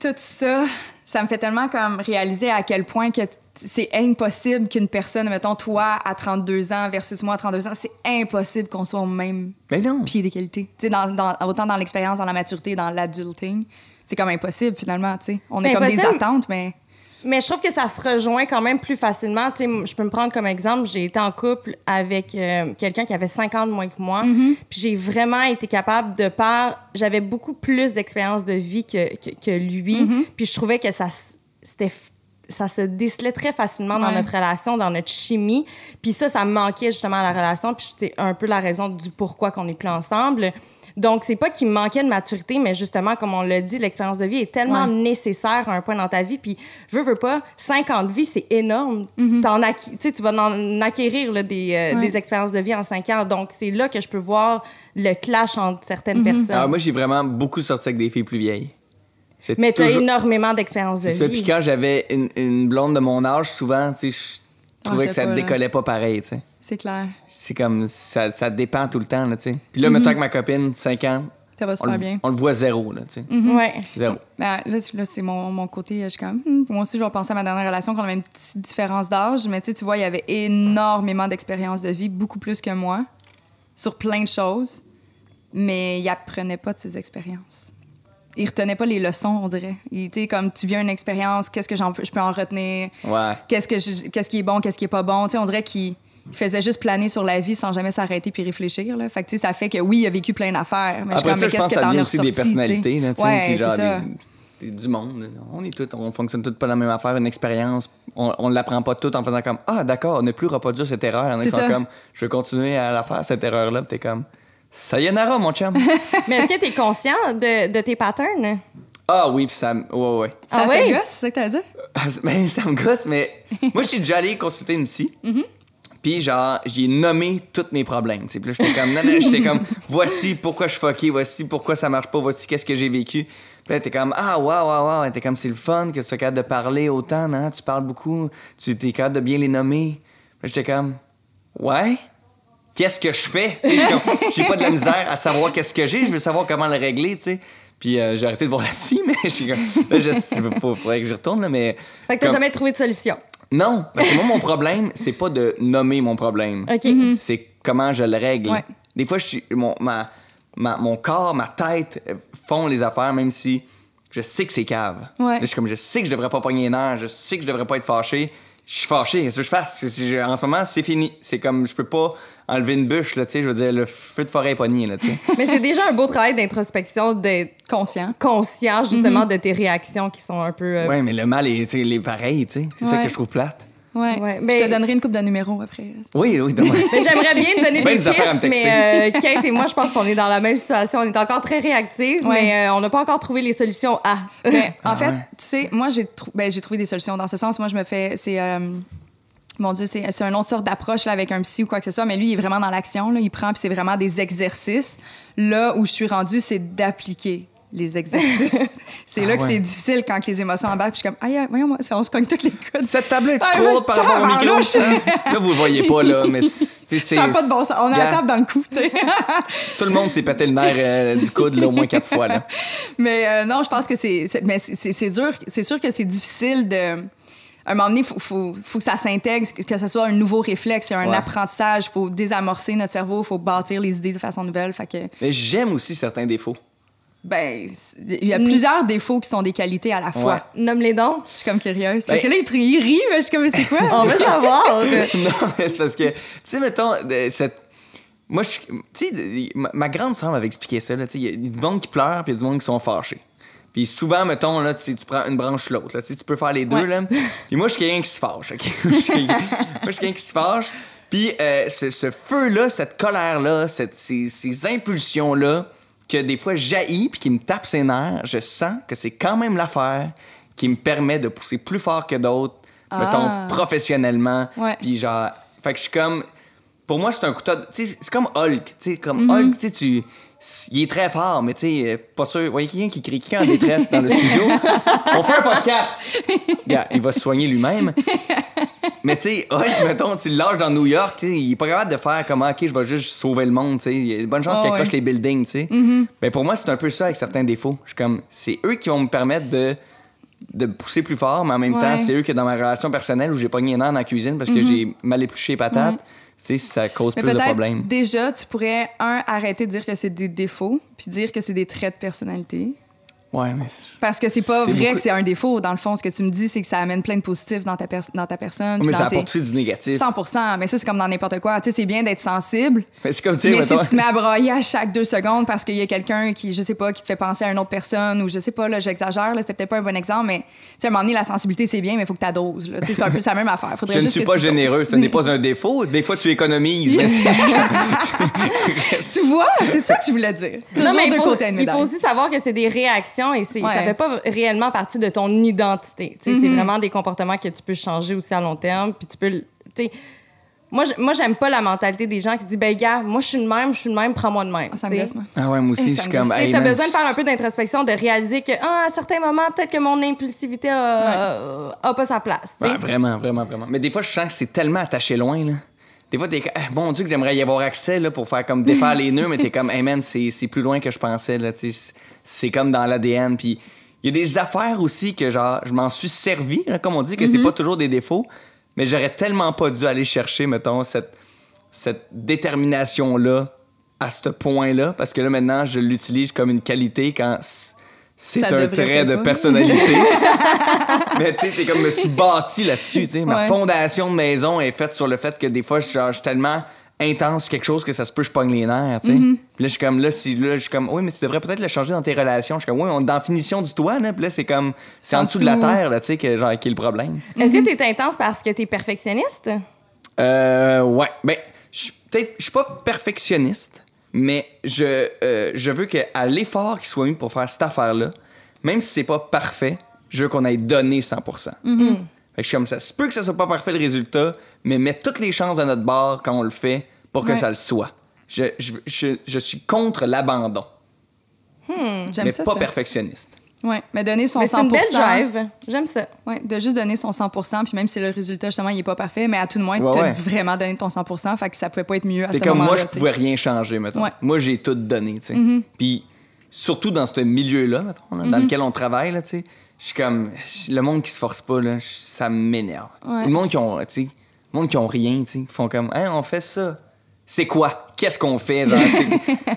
tout ça, ça me fait tellement comme réaliser à quel point que c'est impossible qu'une personne, mettons toi à 32 ans versus moi à 32 ans, c'est impossible qu'on soit au même Ben non. pied d'égalité. Tu sais, dans, dans- autant dans l'expérience, dans la maturité, dans l'adulting, c'est comme impossible finalement, tu sais. On est comme des attentes, mais... Mais je trouve que ça se rejoint quand même plus facilement. Tu sais, je peux me prendre comme exemple, j'ai été en couple avec euh, quelqu'un qui avait 5 ans de moins que moi. Puis j'ai vraiment été capable de par... J'avais beaucoup plus d'expérience de vie que, que, que lui. Puis je trouvais que ça, c'était ça se décelait très facilement dans Ouais. notre relation, dans notre chimie. Puis ça, ça me manquait justement à la relation. Puis c'est un peu la raison du pourquoi qu'on n'est plus ensemble. Donc, c'est pas qu'il me manquait de maturité, mais justement, comme on l'a dit, l'expérience de vie est tellement Ouais. nécessaire à un point dans ta vie. Puis, veux, veux pas, 5 ans de vie, c'est énorme. T'en acqui- tu sais, tu vas en acquérir là, des, euh, Ouais. des expériences de vie en 5 ans. Donc, c'est là que je peux voir le clash entre certaines personnes. Alors, Ah, moi, j'ai vraiment beaucoup sorti avec des filles plus vieilles. Mais tu as toujours- énormément d'expérience de C'est ça. vie. Puis quand j'avais une, une blonde de mon âge, souvent, tu sais, je trouvais Ah, que ça là. décollait pas pareil, tu sais. C'est clair. C'est comme, ça, ça dépend tout le temps, là, tu sais. Puis là, mettons avec ma copine, 5 ans, Ça va on super le, bien. on le voit zéro, là, tu sais. Ouais. Zéro. Ben, là, c'est- là, c'est mon, mon côté. Je suis comme, hmm, moi aussi, je vais penser à ma dernière relation qu'on avait une petite différence d'âge. Mais tu vois, il y avait énormément d'expérience de vie, beaucoup plus que moi, sur plein de choses. Mais il apprenait pas de ses expériences. Il retenait pas les leçons, on dirait. Il, tu sais, comme tu viens une expérience, qu'est-ce que j'en je peux en retenir? Ouais. Qu'est-ce, que je- qu'est-ce qui est bon, qu'est-ce qui est pas bon? Tu sais, on dirait qu'il il faisait juste planer sur la vie sans jamais s'arrêter puis réfléchir. Là. Fait que, ça fait que oui, il a vécu plein d'affaires. Mais je Après comme, ça, je pense que ça vient aussi des ressorti, personnalités, là, Ouais, puis genre c'est ça. des- des- du monde. On est tous, on fonctionne tous pas la même affaire, une expérience. On, on l'apprend pas tout en faisant comme ah d'accord, ne plus reproduire cette erreur. En ça. comme je veux continuer à la faire cette erreur là. Comme sayonara mon chum. Mais est-ce que tu es conscient de, de tes patterns? ah oui, puis ça, me- ouais ouais. Ça Ah te ouais? gosse, c'est ça que t'as dit? Ah, Ben, ça me gosse, mais moi, je suis déjà allé consulter une psy. Puis, genre, j'ai nommé tous mes problèmes. Puis là, j'étais comme, non, non, j'étais comme, voici pourquoi je suis fucké, voici pourquoi ça marche pas, voici qu'est-ce que j'ai vécu. Puis là, t'es comme, ah, waouh, waouh, waouh. T'es comme, c'est le fun que tu sois capable de parler autant, non? Tu parles beaucoup, tu es capable de bien les nommer. Puis là, j'étais comme, ouais? Qu'est-ce que je fais? J'ai pas de la misère à savoir qu'est-ce que j'ai, je veux savoir comment le régler, tu sais. Puis euh, j'ai arrêté de voir la psy, mais je suis comme, là, je, faut, faudrait que je retourne, là, mais. Fait que t'as comme- jamais trouvé de solution? non, parce que moi, mon problème, c'est pas de nommer mon problème. OK. C'est comment je le règle. Ouais. Des fois, je suis, mon, ma, ma- mon corps, ma tête euh, font les affaires, même si je sais que c'est cave. Ouais. Là, je suis comme, je sais que je devrais pas pogner les nerfs, je sais que je devrais pas être fâché. Je suis fâché, qu'est-ce que je fasse? En ce moment, c'est fini. C'est comme, je peux pas enlever une bûche, là, tu sais, je veux dire, le feu de forêt est pogné, là, tu sais. Mais c'est déjà un beau travail d'introspection, d'être Conscient. conscient justement de tes réactions qui sont un peu. euh, ouais, mais le mal est, tu sais, il est pareil, tu sais. C'est ça que je trouve plate. Ouais. Ouais, Je te donnerai une coupe de numéros après. Oui, oui. Mais j'aimerais bien te donner Ben des des affaires à me pistes, mais euh, Kate et moi, je pense qu'on est dans la même situation. On est encore très réactifs, Ouais. mais euh, on n'a pas encore trouvé les solutions à. Mais en fait, ouais. tu sais, moi, j'ai trou- ben, j'ai trouvé des solutions. Dans ce sens, moi, je me fais. C'est. euh, mon Dieu, c'est c'est une autre sorte d'approche là, avec un psy ou quoi que ce soit, mais lui, il est vraiment dans l'action. là. Il prend, puis c'est vraiment des exercices. Là où je suis rendue, c'est d'appliquer les exercices. c'est Ah là que ouais. c'est difficile quand les émotions embarquent. Puis je suis comme, aïe, voyons, on se cogne toutes les coudes. Cette table est Ah, trop haute par rapport au micro. hein? Là, vous le voyez pas, là, mais c'est. Ça n'a pas de bon sens. On a la table dans le cou, tu sais. Tout le monde s'est pété le nerf euh, du coude, là, au moins quatre fois, là. mais euh, non, je pense que c'est. Mais c'est- dur. C'est sûr que c'est difficile de. À un moment donné, il faut, faut, faut que ça s'intègre, que ce soit un nouveau réflexe, un Ouais. apprentissage. Il faut désamorcer notre cerveau, il faut bâtir les idées de façon nouvelle. Fait que, Mais j'aime aussi certains défauts. Ben, il y a plusieurs défauts qui sont des qualités à la fois. Ouais. Nomme les dons. Je suis comme curieuse. Parce Ben- que là, il, rit, mais je suis comme, c'est quoi? On veut savoir. non, mais c'est parce que, tu sais, mettons, cette. Moi, je. Tu sais, ma, ma grande sœur m'avait expliqué ça, là. Tu sais, il y a du monde qui pleure, puis il y a du monde qui sont fâchés. Puis souvent, mettons, là, tu prends une branche l'autre, là. Tu peux faire les deux, Ouais. là. Puis moi, je suis quelqu'un qui se fâche, OK? moi, je suis quelqu'un qui se fâche. Puis euh, ce, ce feu-là, cette colère-là, ces, ces impulsions-là, que des fois jaillit puis qui me tape ses nerfs, je sens que c'est quand même l'affaire qui me permet de pousser plus fort que d'autres, mettons, Ah. professionnellement. Ouais. Puis genre, fait que je suis comme, pour moi, c'est un couteau, tu sais, c'est comme Hulk, tu sais, comme Hulk, tu sais, tu, il est très fort, mais tu sais, pas sûr. Vous voyez quelqu'un qui crie qui en détresse dans le studio? On fait un podcast! Il va se soigner lui-même. Mais tu sais, Hulk, mettons, tu le lâches dans New York, il est pas capable de faire comme, OK, je vais juste sauver le monde, tu sais. Il y a de bonnes chances Ah qu'il accroche ouais. les buildings, tu sais. Mais pour moi, c'est un peu ça avec certains défauts. Je suis comme, c'est eux qui vont me permettre de de pousser plus fort, mais en même Ouais. temps, c'est eux que dans ma relation personnelle où j'ai pogné un an dans la cuisine parce que j'ai mal épluché les patates, tu sais, ça cause Mais plus de problèmes. déjà, tu pourrais, un, arrêter de dire que c'est des défauts, puis dire que c'est des traits de personnalité. Ouais, mais. Parce que c'est pas C'est vrai beaucoup- que c'est un défaut. Dans le fond, ce que tu me dis, c'est que ça amène plein de positifs dans ta, pers- dans ta personne. mais dans ça tes- apporte aussi du négatif? 100 mais ça, c'est comme dans n'importe quoi. Tu sais, c'est bien d'être sensible, Mais c'est comme, mais si tu te mets à brailler à chaque deux secondes parce qu'il y a quelqu'un qui, je sais pas, qui te fait penser à une autre personne ou je sais pas, là, j'exagère, là, c'était peut-être pas un bon exemple, mais tu sais, à un moment donné, la sensibilité, c'est bien, mais il faut que tu doses. là. Tu sais, C'est un peu la même affaire. Faudrait Je ne suis que pas généreux, ce n'est pas un défaut. Des fois, tu économises. mais Tu vois, c'est ça que je voulais dire. Toujours mais il deux faut, il faut aussi savoir que c'est des réactions et c'est, Ouais. ça fait pas réellement partie de ton identité. Tu sais, C'est vraiment des comportements que tu peux changer aussi à long terme. Puis tu peux. le- tu sais, moi, je- moi, j'aime pas la mentalité des gens qui disent ben gars, moi je suis de même, je suis de même, prends-moi de même. Ah, ça me gosse, moi. ah ouais, moi aussi, je suis me comme. hey, as man, besoin de faire un peu d'introspection, de réaliser que ah, à certains moments, peut-être que mon impulsivité a, a pas sa place. Ouais, vraiment, vraiment, vraiment. Mais des fois, je sens que c'est tellement attaché loin, là. Des fois, t'es comme, bon Dieu, que j'aimerais y avoir accès, là, pour faire comme défaire les nœuds, mais t'es comme, hey man, c'est plus loin que je pensais, là. C'est comme dans l'ADN. Puis il y a des affaires aussi que, genre, je m'en suis servi, là, comme on dit, que c'est pas toujours des défauts, mais j'aurais tellement pas dû aller chercher, mettons, cette, cette détermination-là à ce point-là, parce que là, maintenant, je l'utilise comme une qualité quand c'est un trait de personnalité. Mais tu sais, t'es comme me suis bâti là-dessus. tu sais. Ma Ouais. fondation de maison est faite sur le fait que des fois, je suis tellement intense quelque chose que ça se peut, je pogne les nerfs. tu sais. Mm-hmm. Puis là, je suis comme, là, si, là, je suis comme, oui, mais tu devrais peut-être le changer dans tes relations. Je suis comme, oui, on est dans la finition du toit, là. Puis là, c'est comme, c'est en, dessous de la terre, là, tu sais, que, genre, qui est le problème. Est-ce que tu es intense parce que tu es perfectionniste? Euh, ouais. Ben, je suis peut-être, je suis pas perfectionniste, mais je, euh, je veux qu'à l'effort qui soit mis pour faire cette affaire-là, même si c'est pas parfait, je veux qu'on ait donné 100%. Fait que je suis comme ça. Se peut que ça soit pas parfait le résultat, mais mettre toutes les chances de notre bord quand on le fait pour que Ouais. ça le soit. Je, je, je, je suis contre l'abandon, J'aime mais ça. pas ça. perfectionniste. Ouais, mais donner son Mais c'est 100 une belle drive. J'aime ça. Ouais, de juste donner son 100 puis même si le résultat, justement, il est pas parfait, mais à tout de moins, Ouais, t'as ouais. vraiment donné ton 100 fait que ça pouvait pas être mieux à ce C'est comme moment-là. moi, je tu sais. pouvais rien changer, mettons. Ouais. Mm-hmm. Moi, j'ai tout donné, tu sais. Puis, surtout dans ce milieu-là, mettons, là, dans lequel on travaille, là, tu sais, je suis comme. Le monde qui se force pas, là, ça m'énerve. Ouais. Le monde qui ont, tu sais, le monde qui ont rien, tu sais, qui font comme, hein, on fait ça. C'est quoi? Qu'est-ce qu'on fait? Genre,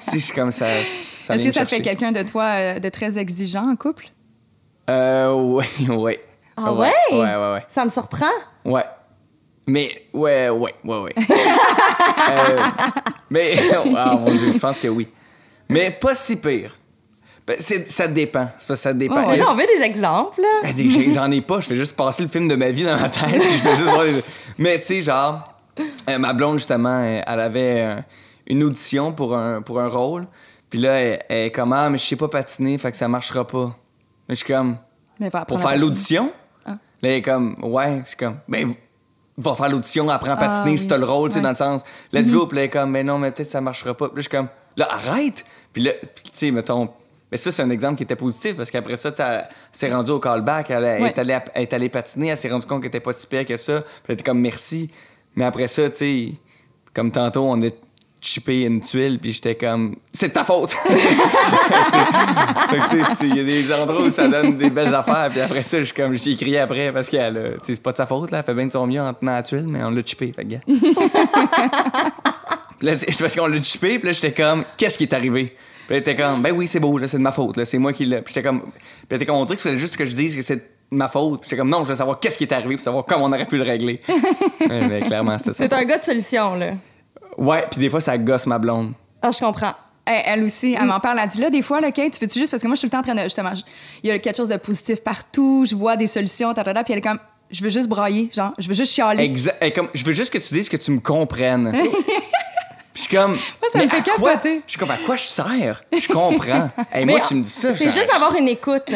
c'est- comme ça. ça Est-ce que ça fait quelqu'un de toi euh, de très exigeant en couple? Euh, ouais, ouais. Ah ouais? Ouais, ouais, ouais. Ça me surprend. Ouais. Mais, ouais, ouais, ouais, ouais. Euh, mais, ah mon Dieu, je pense que oui. Mais pas si pire. Ben, c'est- ça dépend. Ça dépend. Oh, ouais. Mais là, on veut des exemples. Ben, J'en ai pas, je fais juste passer le film de ma vie dans ma tête. je fais juste voir les- Mais tu sais, genre, euh, ma blonde, justement, elle, elle avait euh, une audition pour un, pour un rôle. Puis là, elle, elle est comme, ah, mais je sais pas patiner, fait que ça marchera pas. Mais je suis comme, Mais va pour faire l'audition? Ah. Là, elle est comme, ouais, je suis comme, ben, va faire l'audition, apprends à patiner Ah, si t'as le rôle, tu sais. Mhm. dans le sens, let's go. Puis là, elle est comme, ben non, mais peut-être ça marchera pas. Puis là, je suis comme, là, arrête! Puis là, tu sais, mettons, Mais ça, c'est un exemple qui était positif parce qu'après ça, elle s'est rendue au callback, elle, Ouais. est, allée, elle est allée patiner, elle s'est rendue compte qu'elle était pas si pire que ça. Puis elle était comme merci. Mais après ça, tu sais, comme tantôt, on a chippé une tuile, puis j'étais comme c'est ta faute. Que, il y a des endroits où ça donne des belles affaires, puis après ça, je comme j'ai crié après parce sais, c'est pas de sa faute, là, elle fait bien de son mieux en tenant la tuile, mais on l'a chippé, fait que, gars. C'est parce qu'on l'a chippé, puis là, j'étais comme, qu'est-ce qui est arrivé? Puis elle était comme, ben oui, c'est beau, là, c'est de ma faute, là, c'est moi qui l'ai. Puis j'étais comme, puis elle était comme, on dirait que c'est juste que je dise que c'est ma faute. Puis j'étais comme, non, je veux savoir qu'est-ce qui est arrivé pour savoir comment on aurait pu le régler. Ouais, mais clairement, c'était ça. C'est un gars de solution, là. Ouais, puis des fois, ça gosse ma blonde. Ah, je comprends. Elle, elle aussi, elle m'en parle. Elle dit là, des fois, là, Kate, tu fais-tu juste parce que moi, je suis tout le temps en train de. Justement, il y a quelque chose de positif partout, je vois des solutions, tatata, puis elle est comme, je veux juste brailler, genre, je veux juste chialer. Exa- et comme, je veux juste que tu dises que tu me comprennes. Puis je suis comme. ça me mais fait à quoi? capoter. Je suis comme, à quoi je sers? Je comprends. Hey, moi, tu me dis ça. C'est ça- juste avoir une écoute.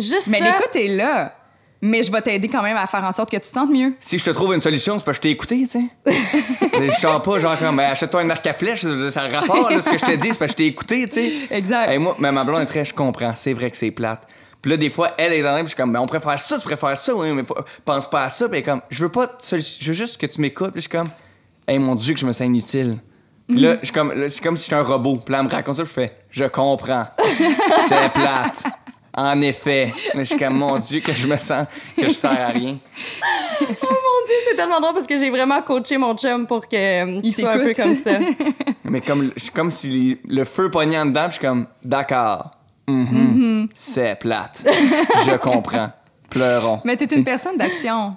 Juste Mais ça. l'écoute est là. Mais je vais t'aider quand même à faire en sorte que tu te sentes mieux. Si je te trouve une solution, c'est parce que je t'ai écouté, tu sais. Je sens pas, genre, comme, ben, achète-toi une arc à flèche, ça a rapport, là, ce que je te dis, c'est parce que je t'ai écouté, tu sais. Exact. Hey, moi, mais ma blonde est très, je comprends, c'est vrai que c'est plate. Puis là, des fois, elle est dans le puis je suis comme, ben, on préfère ça, tu préfères ça, oui, mais faut- pense pas à ça. Puis elle est comme, je veux pas, je veux juste que tu m'écoutes. Puis je suis comme, hey, mon Dieu, que je me sens inutile. Puis là, je suis comme, là, c'est comme si j'étais un robot. Puis là, elle me raconte ça, je fais, je comprends. c'est plate. En effet. Mais je suis comme, mon Dieu, que je me sens, que je sers à rien. Oh mon Dieu, c'est tellement drôle parce que j'ai vraiment coaché mon chum pour que, euh, qu'il soit un peu comme ça. Mais comme, je suis comme si le feu pognait en dedans, puis je suis comme, d'accord. Mhm. C'est plate. je comprends. Pleurons. Mais t'es une personne d'action.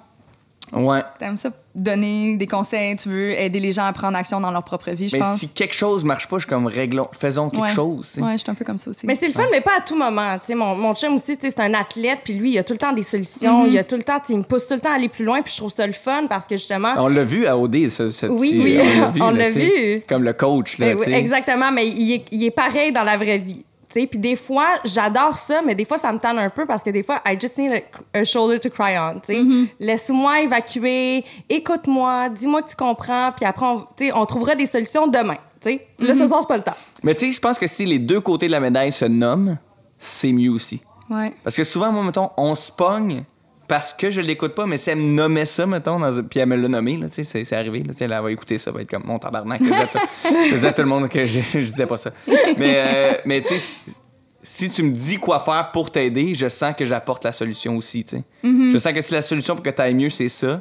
Ouais. T'aimes ça donner des conseils, tu veux aider les gens à prendre action dans leur propre vie, je Mais pense? si quelque chose marche pas, je suis comme, réglons, faisons quelque ouais. chose. Ouais, je suis un peu comme ça aussi. Mais c'est le fun, mais pas à tout moment. Tu sais, mon, mon chum aussi, tu sais, c'est un athlète, puis lui, il a tout le temps des solutions. Il a tout le temps, il me pousse tout le temps à aller plus loin, puis je trouve ça le fun parce que justement. On l'a vu à OD, ce, ce Oui, petit- oui, on on là, l'a vu. Comme le coach, là, oui, sais. exactement, mais il est, il est pareil dans la vraie vie. Puis des fois, j'adore ça, mais des fois, ça me tente un peu parce que des fois, I just need a, a shoulder to cry on. tu sais. Mm-hmm. Laisse-moi évacuer, écoute-moi, dis-moi que tu comprends, puis après, on, tu sais, on trouvera des solutions demain. tu sais. Là, Mm-hmm. ce soir, c'est pas le temps. Mais tu sais, je pense que si les deux côtés de la médaille se nomment, c'est mieux aussi. Ouais. Parce que souvent, moi, mettons, on se pogne parce que je l'écoute pas, mais si elle me nommait ça, mettons, dans puis elle me l'a nommé, là, tu sais, c'est, arrivé, là, elle va écouter ça, va être comme mon tabarnak. Je disais à tout, le monde que je, je disais pas ça. Mais, euh, mais tu sais, si, tu me dis quoi faire pour t'aider, je sens que j'apporte la solution aussi, tu sais. Je sens que si la solution pour que tu ailles mieux, c'est ça,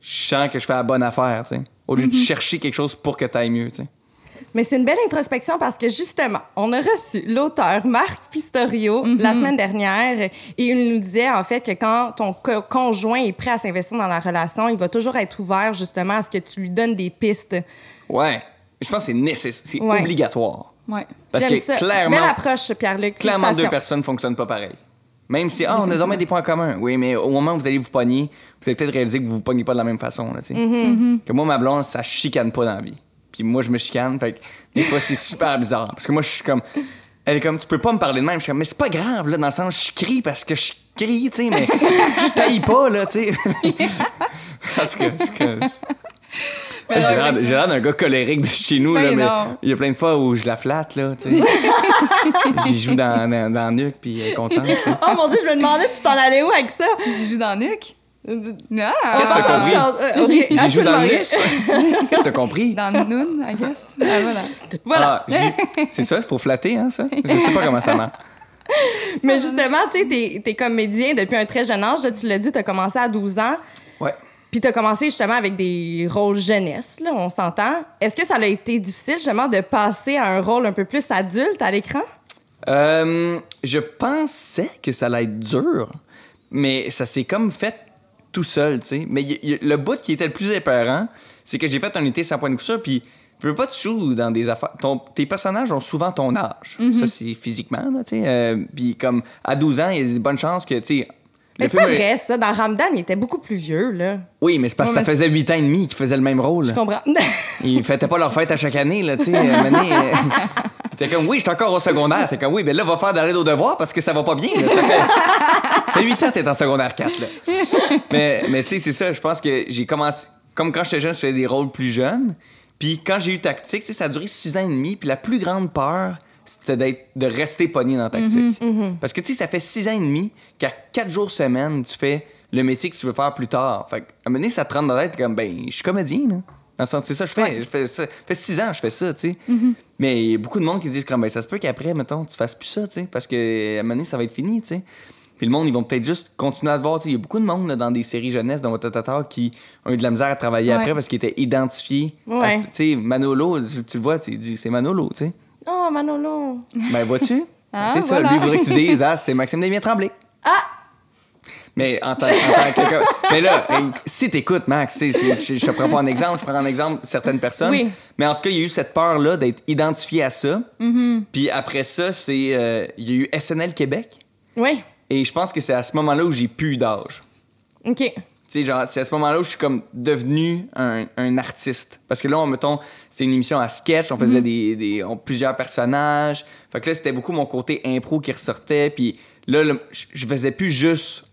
je sens que je fais la bonne affaire, tu sais. Au lieu de chercher quelque chose pour que tu ailles mieux, tu sais. Mais c'est une belle introspection parce que justement, on a reçu l'auteur Marc Pistorio la semaine dernière et il nous disait en fait que quand ton co- conjoint est prêt à s'investir dans la relation, il va toujours être ouvert justement à ce que tu lui donnes des pistes. Ouais. Je pense que c'est nécessaire, c'est Ouais. obligatoire. Ouais. Parce que ça. clairement, Belle approche, Pierre-Luc. clairement deux personnes ne fonctionnent pas pareil. Même si, ah, on a désormais des points communs. Oui, mais au moment où vous allez vous pogner, vous allez peut-être réaliser que vous vous pognez pas de la même façon. Là, tu sais. Mm-hmm. Que moi, ma blonde, ça chicane pas dans la vie. Puis moi, je me chicane. Fait que des fois, c'est super bizarre. Parce que moi, je suis comme. Elle est comme, tu peux pas me parler de même. Je suis comme, mais c'est pas grave, là, dans le sens, je crie parce que je crie, tu sais, mais je taille pas, là, tu sais. Parce que. Mais j'ai l'air- d'un gars colérique de chez nous, Ben là, mais non. il y a plein de fois où je la flatte, là, tu sais. J'y joue dans, dans, dans nuque, puis elle est contente. là. Oh mon dieu, je me demandais, tu t'en allais où avec ça? J'ai joue dans le nuque. Ah! Qu'est-ce que t'as compris? Euh, ok, J'y joue dans le. Qu'est-ce que t'as compris? Dans le noun, I guess. Ah, voilà. Voilà. Ah, c'est ça, il faut flatter, hein, ça? Je sais pas comment ça marche. Mais justement, tu sais, t'es, t'es comédien depuis un très jeune âge. Là, tu l'as dit, t'as commencé à 12 ans. Ouais. Puis t'as commencé justement avec des rôles jeunesse, là, on s'entend. Est-ce que ça a été difficile justement de passer à un rôle un peu plus adulte à l'écran? Euh, je pensais que ça allait être dur, mais ça s'est comme fait tout seul, tu sais. Mais y- y- le bout qui était le plus épeurant, c'est que j'ai fait un été sans point de couture, puis je veux pas te jouer dans des affaires. Ton- tes personnages ont souvent ton âge. Ça, c'est physiquement, tu sais. Euh, puis comme à 12 ans, il y a des bonnes chances que, tu sais. Mais c'est pas est- vrai, ça. Dans Ramadan, il était beaucoup plus vieux, là. Oui, mais c'est parce que Ouais, ça mais- faisait 8 ans et demi qu'ils faisaient le même rôle. Je comprends. Ils fêtaient pas leur fête à chaque année, là, tu sais. euh, euh, T'es comme, oui, je suis encore au secondaire. T'es comme, oui, ben là, va faire d'aller au devoir parce que ça va pas bien. là. Ça fait, ça fait 8 ans que t'es en secondaire 4, là. Mais, mais tu sais, c'est ça. Je pense que j'ai commencé. Comme quand j'étais jeune, je faisais des rôles plus jeunes. Puis quand j'ai eu tactique, tu sais, ça a duré 6 ans et demi. Puis la plus grande peur c'était d'être, de rester pogné dans tactique. Parce que, tu sais, ça fait six ans et demi qu'à quatre jours semaine, tu fais le métier que tu veux faire plus tard. Fait qu'à un moment donné, ça te rentre dans la tête comme, ben, je suis comédien, là. Dans le sens, c'est ça, que je fais. Je fais ça. Ça fait six ans que je fais ça, tu sais. Mais il y a beaucoup de monde qui disent comme, ben, ça se peut qu'après, mettons, tu fasses plus ça, tu sais. Parce qu'à un moment donné, ça va être fini, tu sais. Puis le monde, ils vont peut-être juste continuer à te voir. tu sais. Il y a beaucoup de monde là, dans des séries jeunesse, dans votre tata, qui ont eu de la misère à travailler Ouais. après parce qu'ils étaient identifiés. à Ouais. Tu sais, Manolo, tu, tu le vois, c'est Manolo, tu sais. Oh, Manolo. Ben, vois-tu? Ah, c'est ça, lui, voudrait que tu dises, ah, c'est Maxime Desmiens Tremblay. Ah! Mais en tant, que. Mais là, si t'écoutes, Max, c'est- je, je te prends pas un exemple, je prends en exemple certaines personnes. Oui. Mais en tout cas, il y a eu cette peur-là d'être identifié à ça. Mm-hmm. Puis après ça, c'est. euh, il y a eu SNL Québec. Oui. Et je pense que c'est à ce moment-là où j'ai plus d'âge. OK. Tu sais, genre, c'est à ce moment-là où je suis comme devenu un, un artiste. Parce que là, on, mettons, c'était une émission à sketch, on faisait Mhm. des, des- on- plusieurs personnages. Fait que là, c'était beaucoup mon côté impro qui ressortait. Puis là, le- je faisais plus juste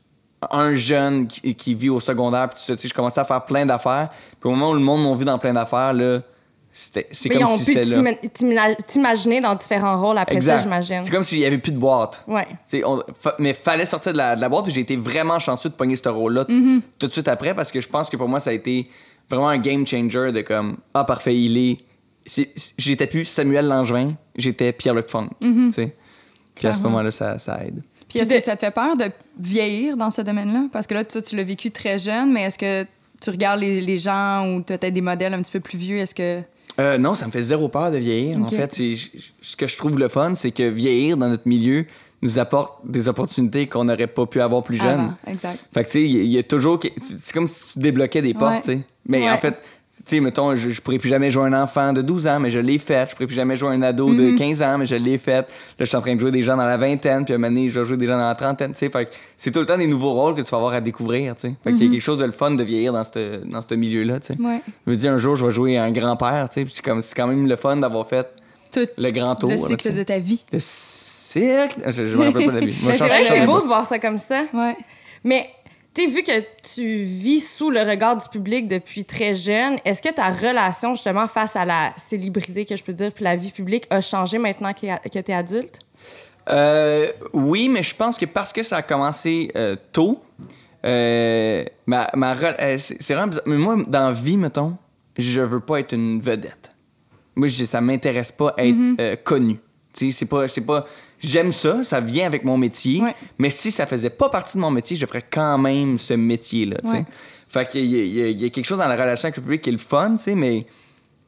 un jeune qui, qui vit au secondaire. Puis tu sais, je commençais à faire plein d'affaires. Puis au moment où le monde m'a vu dans plein d'affaires, là, c'était- c'est comme ils ont si c'était t'imaginer dans différents rôles après ça, j'imagine. C'est comme s'il y avait plus de boîte. Ouais. On- fa- mais fallait sortir de la, de la boîte, puis j'ai été vraiment chanceux de pogner ce rôle-là Mm-hmm. tout de suite après, parce que je pense que pour moi, ça a été vraiment un game changer de comme, ah, parfait, il est. c'est- J'étais plus Samuel Langevin, j'étais Pierre-Luc Funk. Tu sais. Puis à ce moment-là, ça, ça aide. Puis est-ce que ça te fait peur de vieillir dans ce domaine-là? Parce que là, toi, tu l'as vécu très jeune, mais est-ce que tu regardes les, les gens ou tu as peut-être des modèles un petit peu plus vieux? Est-ce que. Euh, non, ça me fait zéro peur de vieillir. En fait, c'est- je- je- ce que je trouve le fun, c'est que vieillir dans notre milieu nous apporte des opportunités qu'on n'aurait pas pu avoir plus jeune. Exact. Fait que, tu sais, il y, a- il y a toujours. C'est comme si tu débloquais des portes, Ouais. tu sais. Mais Ouais. en fait, tu sais, mettons, je, je pourrais plus jamais jouer un enfant de 12 ans, mais je l'ai fait. Je pourrais plus jamais jouer un ado de 15 ans, mais je l'ai fait. Là, je suis en train de jouer des gens dans la vingtaine, puis à un moment donné, je vais jouer des gens dans la trentaine, tu sais. Fait que c'est tout le temps des nouveaux rôles que tu vas avoir à découvrir, tu sais. Fait qu'il y a quelque chose de le fun de vieillir dans ce dans ce milieu-là, tu sais. Ouais. Je me dis, un jour, je vais jouer un grand-père, tu sais. puis c'est comme- c'est quand même le fun d'avoir fait Tout le grand tour. le cycle de ta vie. Le cycle? Je, je me rappelle pas de la vie. C'est beau de voir ça comme ça. Ouais. Mais, tu sais, vu que tu vis sous le regard du public depuis très jeune, est-ce que ta relation, justement, face à la célébrité, que je peux dire, puis la vie publique, a changé maintenant que tu es adulte? Euh, oui, mais je pense que parce que ça a commencé euh, tôt, euh, ma, ma c'est vraiment bizarre. Mais moi, dans la vie, mettons, je veux pas être une vedette. Moi, je, ça m'intéresse pas être euh, connu. Tu sais, c'est pas, c'est pas. J'aime ça, ça vient avec mon métier. Ouais. Mais si ça faisait pas partie de mon métier, je ferais quand même ce métier-là. Ouais. Fait qu'il y, y a- il y a quelque chose dans la relation avec le public qui est le fun, mais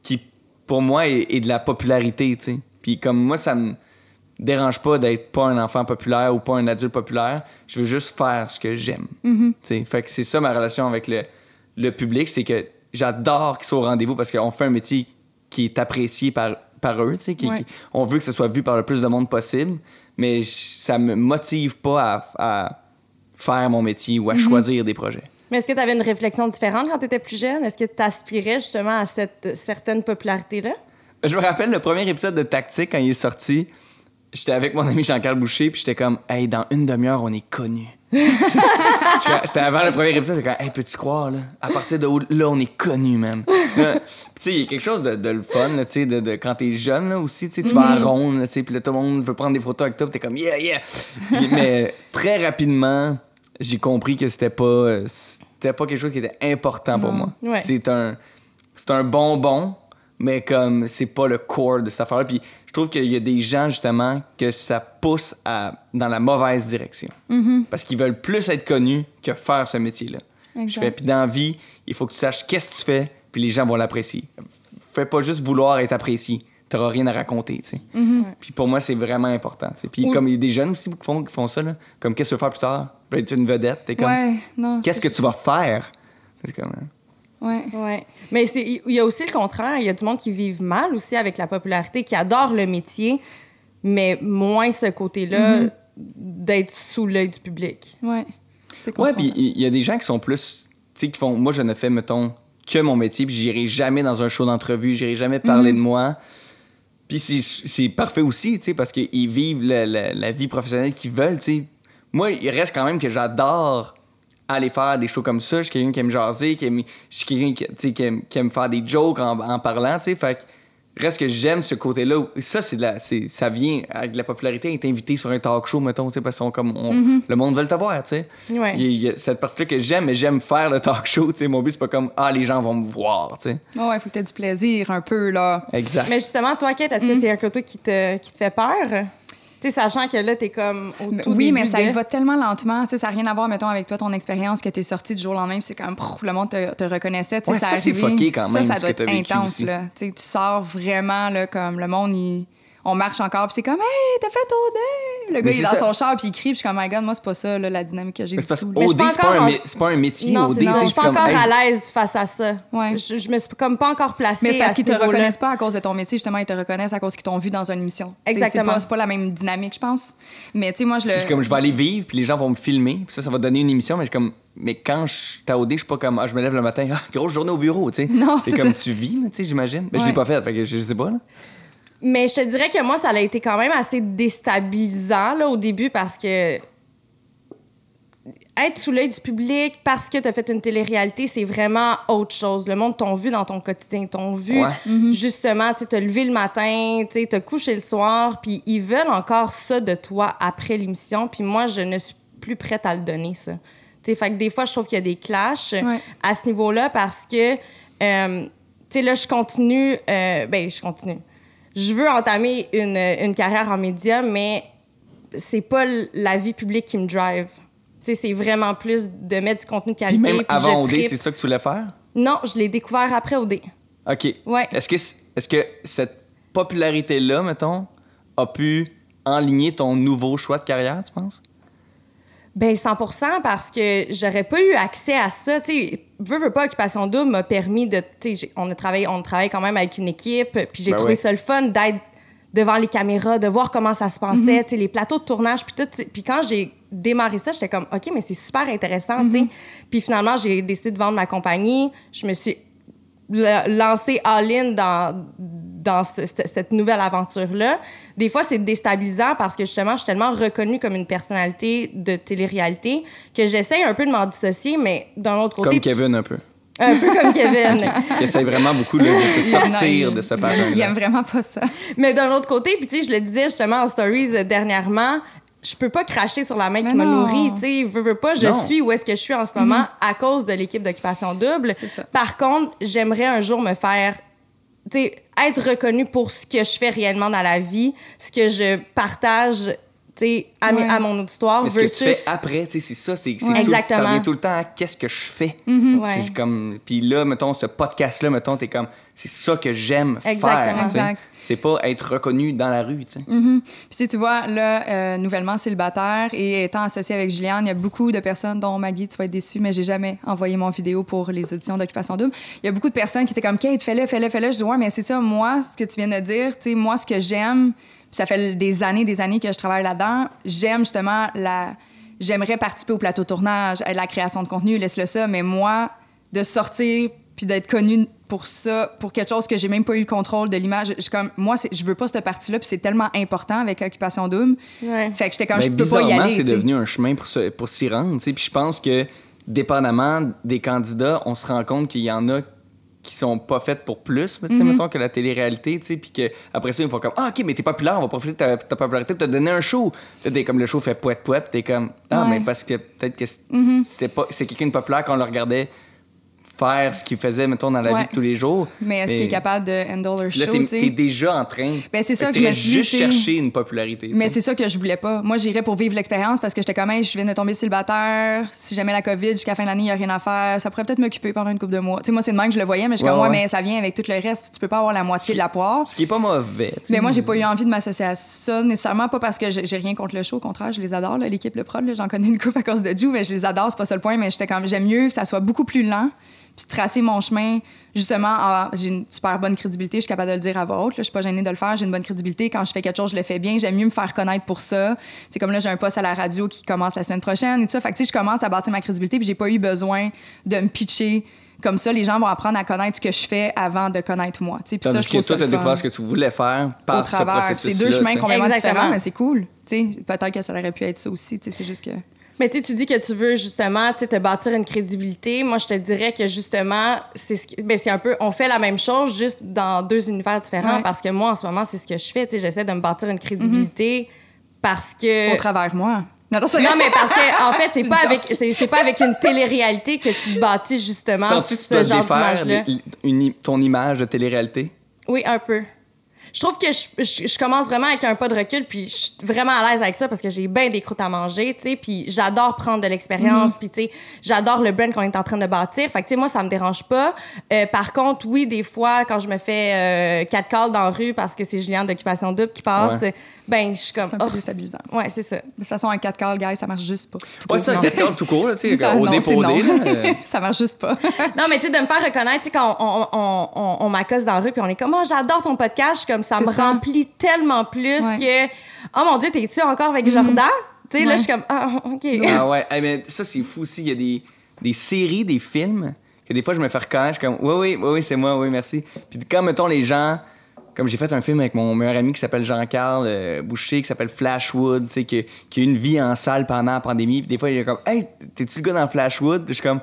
qui, pour moi, est, est de la popularité. Puis comme moi, ça me dérange pas d'être pas un enfant populaire ou pas un adulte populaire. Je veux juste faire ce que j'aime. Sais. Fait que c'est ça ma relation avec le, le public, c'est que j'adore qu'ils soient au rendez-vous parce qu'on fait un métier qui est apprécié par, par eux, tu sais. qui- Ouais. qui- on veut que ce soit vu par le plus de monde possible, mais ça me motive pas à, à faire mon métier ou à choisir des projets. Mais est-ce que tu avais une réflexion différente quand tu étais plus jeune? Est-ce que tu aspirais justement à cette certaine popularité-là? Je me rappelle le premier épisode de Tactique quand il est sorti. J'étais avec mon ami Jean-Carl Boucher, puis j'étais comme, hey, dans une demi-heure, on est connus. C'était avant le premier épisode, j'étais comme, hey, peux-tu croire, là? À partir de où- là, on est connus, man. Tu sais, il y a quelque chose de, de le fun, tu sais, de, de- quand t'es jeune, là, aussi, tu sais, tu vas à ronde, là, tu sais, puis là, tout le monde veut prendre des photos avec toi, t'es comme, yeah, yeah. Mais très rapidement, j'ai compris que c'était pas, euh, c'était pas quelque chose qui était important pour moi. Ouais. C'est un, c'est un bonbon, mais comme c'est pas le core de cette affaire-là. Puis je trouve qu'il y a des gens, justement, que ça pousse à, dans la mauvaise direction. Parce qu'ils veulent plus être connus que faire ce métier-là. Je fais, puis dans la vie, il faut que tu saches qu'est-ce que tu fais, puis les gens vont l'apprécier. Fais pas juste vouloir être apprécié. T'auras rien à raconter, tu sais. Puis pour moi, c'est vraiment important. Puis comme il y a des jeunes aussi qui font, qui font ça, là, comme qu'est-ce que tu veux faire plus tard? Tu veux être une vedette? T'es comme, Ouais, non. qu'est-ce que tu vas faire? C'est comme, hein. Ouais. Ouais. Mais c'est- il y a aussi le contraire. Il y a du monde qui vivent mal aussi avec la popularité, qui adore le métier, mais moins ce côté-là d'être sous l'œil du public. Ouais. C'est Ouais, puis il y a des gens qui sont plus. Tu sais, qui font. Moi, je ne fais, mettons, que mon métier, puis j'irai jamais dans un show d'entrevue, j'irai jamais parler de moi. Puis c'est- c'est parfait aussi, tu sais, parce qu'ils vivent la, la- la vie professionnelle qu'ils veulent, tu sais. Moi, il reste quand même que j'adore aller faire des shows comme ça. Je suis quelqu'un qui aime jaser, qui aime, je suis quelqu'un qui, qui aime, qui aime faire des jokes en, en parlant, tu sais. Fait que Reste que j'aime ce côté-là. Ça, c'est la, c'est, ça vient avec la popularité, être invité sur un talk show, mettons, tu sais, parce qu'on comme on- Mm-hmm. le monde veut te voir, tu sais. Ouais. Il y a- il y a cette partie-là que j'aime, mais j'aime faire le talk show, tu sais. Mon but, c'est pas comme, ah, les gens vont me voir, tu sais. Ouais, ouais, faut que t'aies du plaisir un peu, là. Exact. Mais justement, toi, Kate, Mm. est-ce que c'est un côté qui te, qui te fait peur? Tu sais, sachant que là, t'es comme au tout oui, début mais ça de- y va tellement lentement. Tu sais, ça n'a rien à voir, mettons, avec toi, ton expérience que tu es sorti du jour au lendemain, c'est comme, pff, le monde te, te reconnaissait. Ouais, ça, c'est fucké quand même, Ça, ça ce doit que être intense, aussi. là. Tu sors vraiment, là, comme le monde, il- on marche encore, puis c'est comme, hey, t'as fait OD! Le gars, Mais il est dans ça. son char, puis il crie, puis je suis comme, my god, moi, c'est pas ça, là, la dynamique que j'ai du parce tout. OD, pas c'est pas, un en- mé- c'est pas un métier. Non, OD, Je suis pas encore hey, à l'aise face à ça. Ouais. Je, je me suis comme pas encore placée. Mais c'est parce ce qu'ils te reconnaissent pas à cause de ton métier, justement, ils te reconnaissent à cause qu'ils t'ont vu dans une émission. Exactement. C'est pas, pas la même dynamique, je pense. Mais tu sais, moi, je le. Je comme, je vais aller vivre, puis les gens vont me filmer, puis ça, ça va donner une émission, mais je suis comme, mais quand je suis je suis pas comme, ah, je me lève le matin, ah, grosse journée au bureau, tu sais. Non, c'est comme, ça. tu vis, tu sais, j'imagine. Mais je l'ai pas fait, fait que je, je sais pas, là. Mais je te dirais que moi, ça a été quand même assez déstabilisant là, au début parce que être sous l'œil du public parce que tu as fait une télé-réalité, c'est vraiment autre chose. Le monde t'ont vu dans ton quotidien, t'ont vu Ouais. justement, tu te lever le matin, tu te coucher le soir, puis ils veulent encore ça de toi après l'émission, puis moi, je ne suis plus prête à le donner, ça. Tu sais, fait que des fois, je trouve qu'il y a des clashs Ouais. à ce niveau-là parce que, euh, tu sais, là, je continue, euh, ben, je continue. Je veux entamer une, une carrière en médias, mais c'est pas la vie publique qui me drive. C'est vraiment plus de mettre du contenu de qualité. même avant OD, c'est ça que tu voulais faire? Non, je l'ai découvert après OD. OK. Ouais. Est-ce que, est-ce que cette popularité-là, mettons, a pu enligner ton nouveau choix de carrière, tu penses? Ben 100% parce que j'aurais pas eu accès à ça, tu sais, veux veux pas Occupation Double m'a permis de tu sais j'ai- on a travaillé on travaille quand même avec une équipe, puis j'ai Ben trouvé ouais. ça le fun d'être devant les caméras, de voir comment ça se passait, tu sais les plateaux de tournage puis tout, puis quand j'ai démarré ça, j'étais comme OK, mais c'est super intéressant, tu sais. Puis finalement, j'ai décidé de vendre ma compagnie, je me suis la- lancée all-in dans dans ce- ce- cette nouvelle aventure-là. Des fois, c'est déstabilisant parce que justement, je suis tellement reconnue comme une personnalité de télé-réalité que j'essaie un peu de m'en dissocier, mais d'un autre côté... Comme Kevin, un peu. Un peu comme Kevin. Qui essaie vraiment beaucoup là, de se Non, sortir il- de ce Il pattern aime vraiment pas ça. mais d'un autre côté, puis tu sais, je le disais justement en stories euh, dernièrement, je peux pas cracher sur la main qui m'a nourri, tu sais, veux, veux pas, je Non. suis où est-ce que je suis en ce moment à cause de l'équipe d'occupation double. C'est ça. Par contre, j'aimerais un jour me faire être reconnue pour ce que je fais réellement dans la vie, ce que je partage, sais, à, mes- Ouais. à mon auditoire Mais ce que tu fais après, tu sais, c'est ça. C'est, Ouais. tout- ça revient tout le temps à qu'est-ce que je fais. Ouais. C'est comme, puis là, mettons, ce podcast-là, mettons, t'es comme, c'est ça que j'aime faire. C'est pas être reconnu dans la rue, tu sais. Puis tu vois, là, euh, nouvellement célibataire et étant associée avec Juliane, il y a beaucoup de personnes, dont Maggie, tu vas être déçue, mais j'ai jamais envoyé mon vidéo pour les auditions d'Occupation Double. Il y a beaucoup de personnes qui étaient comme, Kate, fais-le, fais-le, fais-le. Je dis, ouais, mais c'est ça, moi, ce que tu viens de dire, tu sais, moi, ce que j'aime, ça fait des années, des années que je travaille là-dedans, j'aime justement la. J'aimerais participer au plateau tournage, à la création de contenu, laisse-le ça, mais moi, de sortir puis d'être connue pour ça, pour quelque chose que j'ai même pas eu le contrôle de l'image. Je, je comme moi, c'est- je veux pas cette partie-là, puis c'est tellement important avec Occupation Double. Ouais. Fait que j'étais comme Mais je peux pas y aller. c'est devenu un chemin pour, se- pour s'y rendre. tu sais. Puis je pense que, dépendamment des candidats, on se rend compte qu'il y en a qui sont pas faites pour plus, mais tu sais, mettons que la télé-réalité, tu sais, puis qu'après ça, ils font comme Ah, OK, mais t'es populaire, on va profiter de ta, ta popularité pour te donner un show. T'es comme le show fait poète poète, t'es comme Ah, Ouais. Mais parce que peut-être que c'est c'est pas c'est quelqu'un de populaire qu'on le regardait faire ce qu'il faisait, mettons, dans la Ouais. vie de tous les jours. Mais est-ce qu'il est capable de handle leur Là, show, sais? t'es déjà en train. Ben, c'est ça que je me suis juste chercher une popularité. Mais c'est ça que je voulais pas. Moi, j'irais pour vivre l'expérience parce que j'étais comme, Hey, je viens de tomber célibataire. Si jamais la COVID, jusqu'à la fin de l'année, il n'y a rien à faire, ça pourrait peut-être m'occuper pendant une couple de mois. Tu sais, moi, c'est de même que je le voyais, mais je suis Ouais, comme, ouais, mais ça vient avec tout le reste. Tu peux pas avoir la moitié de la poire. Ce qui est pas mauvais. Mais moi, j'ai pas eu envie de m'associer à ça nécessairement, pas parce que j'ai rien contre le show, au contraire, je les adore, là, l'équipe Le Prod, là, j'en connais une coupe à cause de Jou, mais je les adore, c'est pas ça le point, mais j'étais comme, j'aime mieux que ça soit beaucoup plus lent, puis tracer mon chemin, justement, en- j'ai une super bonne crédibilité, je suis capable de le dire à voix haute, là, je suis pas gênée de le faire, j'ai une bonne crédibilité, quand je fais quelque chose, je le fais bien, j'aime mieux me faire connaître pour ça. C'est comme là, j'ai un poste à la radio qui commence la semaine prochaine et tout ça, fait que tu sais, je commence à bâtir ma crédibilité, puis j'ai pas eu besoin de me pitcher. Comme ça, les gens vont apprendre à connaître ce que je fais avant de connaître moi. tu sais. Puis ça, je que toi, tu as découvert ce que tu voulais faire par au ce processus C'est deux chemins complètement Exactement. différents, mais c'est cool. Tu sais, Peut-être que ça aurait pu être ça aussi. tu sais, C'est juste que. Mais tu sais, tu dis que tu veux justement tu sais, te bâtir une crédibilité. Moi, je te dirais que justement, c'est ce qui- ben, c'est un peu, on fait la même chose juste dans deux univers différents Ouais. parce que moi, en ce moment, c'est ce que je fais. Tu sais, j'essaie de me bâtir une crédibilité parce que. Au travers moi. Non, non, c'est Non, mais parce que, en fait, c'est pas avec, c'est, pas avec une télé-réalité que tu te bâtis justement tu ce dois genre une i- ton image de télé-réalité? Oui, un peu. Je trouve que je, je- je commence vraiment avec un pas de recul, puis je suis vraiment à l'aise avec ça parce que j'ai bien des croûtes à manger, tu sais, puis j'adore prendre de l'expérience, puis tu sais, j'adore le brand qu'on est en train de bâtir. Fait que, tu sais, moi, ça me dérange pas. Euh, par contre, oui, des fois, quand je me fais euh, quatre calls dans la rue parce que c'est Julien d'Occupation Double qui passe, Ouais. Ben, je suis comme, C'est un peu oh, déstabilisant. ouais, c'est ça. De toute façon, un 4 call, guys, ça marche juste pas. Court. ça, Non, peut-être quand tout court, là, tu sais, au c'est dépodé, euh, ça marche juste pas. Non, mais tu sais, de me faire reconnaître, tu sais, quand on, on, on, on m'accoste dans la rue, puis on est comme, oh, j'adore ton podcast, je suis comme, ça C'est me ça. remplit tellement plus Ouais. Que, oh mon Dieu, t'es-tu encore avec Jordan? Tu sais, là, Ouais. je suis comme, ah, OK. Ah ouais, Hey, mais ça c'est fou aussi. Il y a des, des séries, des films que des fois je me fais reconnaître. Je suis comme, oui, oui, oui, oui, c'est moi, oui, merci. Puis quand, mettons, les gens. Comme j'ai fait un film avec mon meilleur ami qui s'appelle Jean-Carl euh, Boucher, qui s'appelle Flashwood, tu sais, qui, qui a eu une vie en salle pendant la pandémie. Puis des fois, il est comme, hey, t'es-tu le gars dans Flashwood? Puis je suis comme,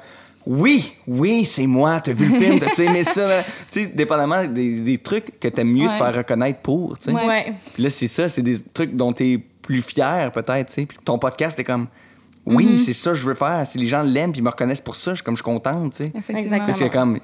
oui, oui, c'est moi, t'as vu le film, t'as-tu aimé ça? Tu sais, dépendamment des, des trucs que t'aimes mieux Ouais. te faire reconnaître pour, tu sais. Ouais. Puis là, c'est ça, c'est des trucs dont tu es plus fier, peut-être, tu sais. Puis ton podcast est comme, oui, Mm-hmm. c'est ça que je veux faire. Si les gens l'aiment puis me reconnaissent pour ça, je suis comme, je suis contente, tu sais. Effectivement. Parce que comme,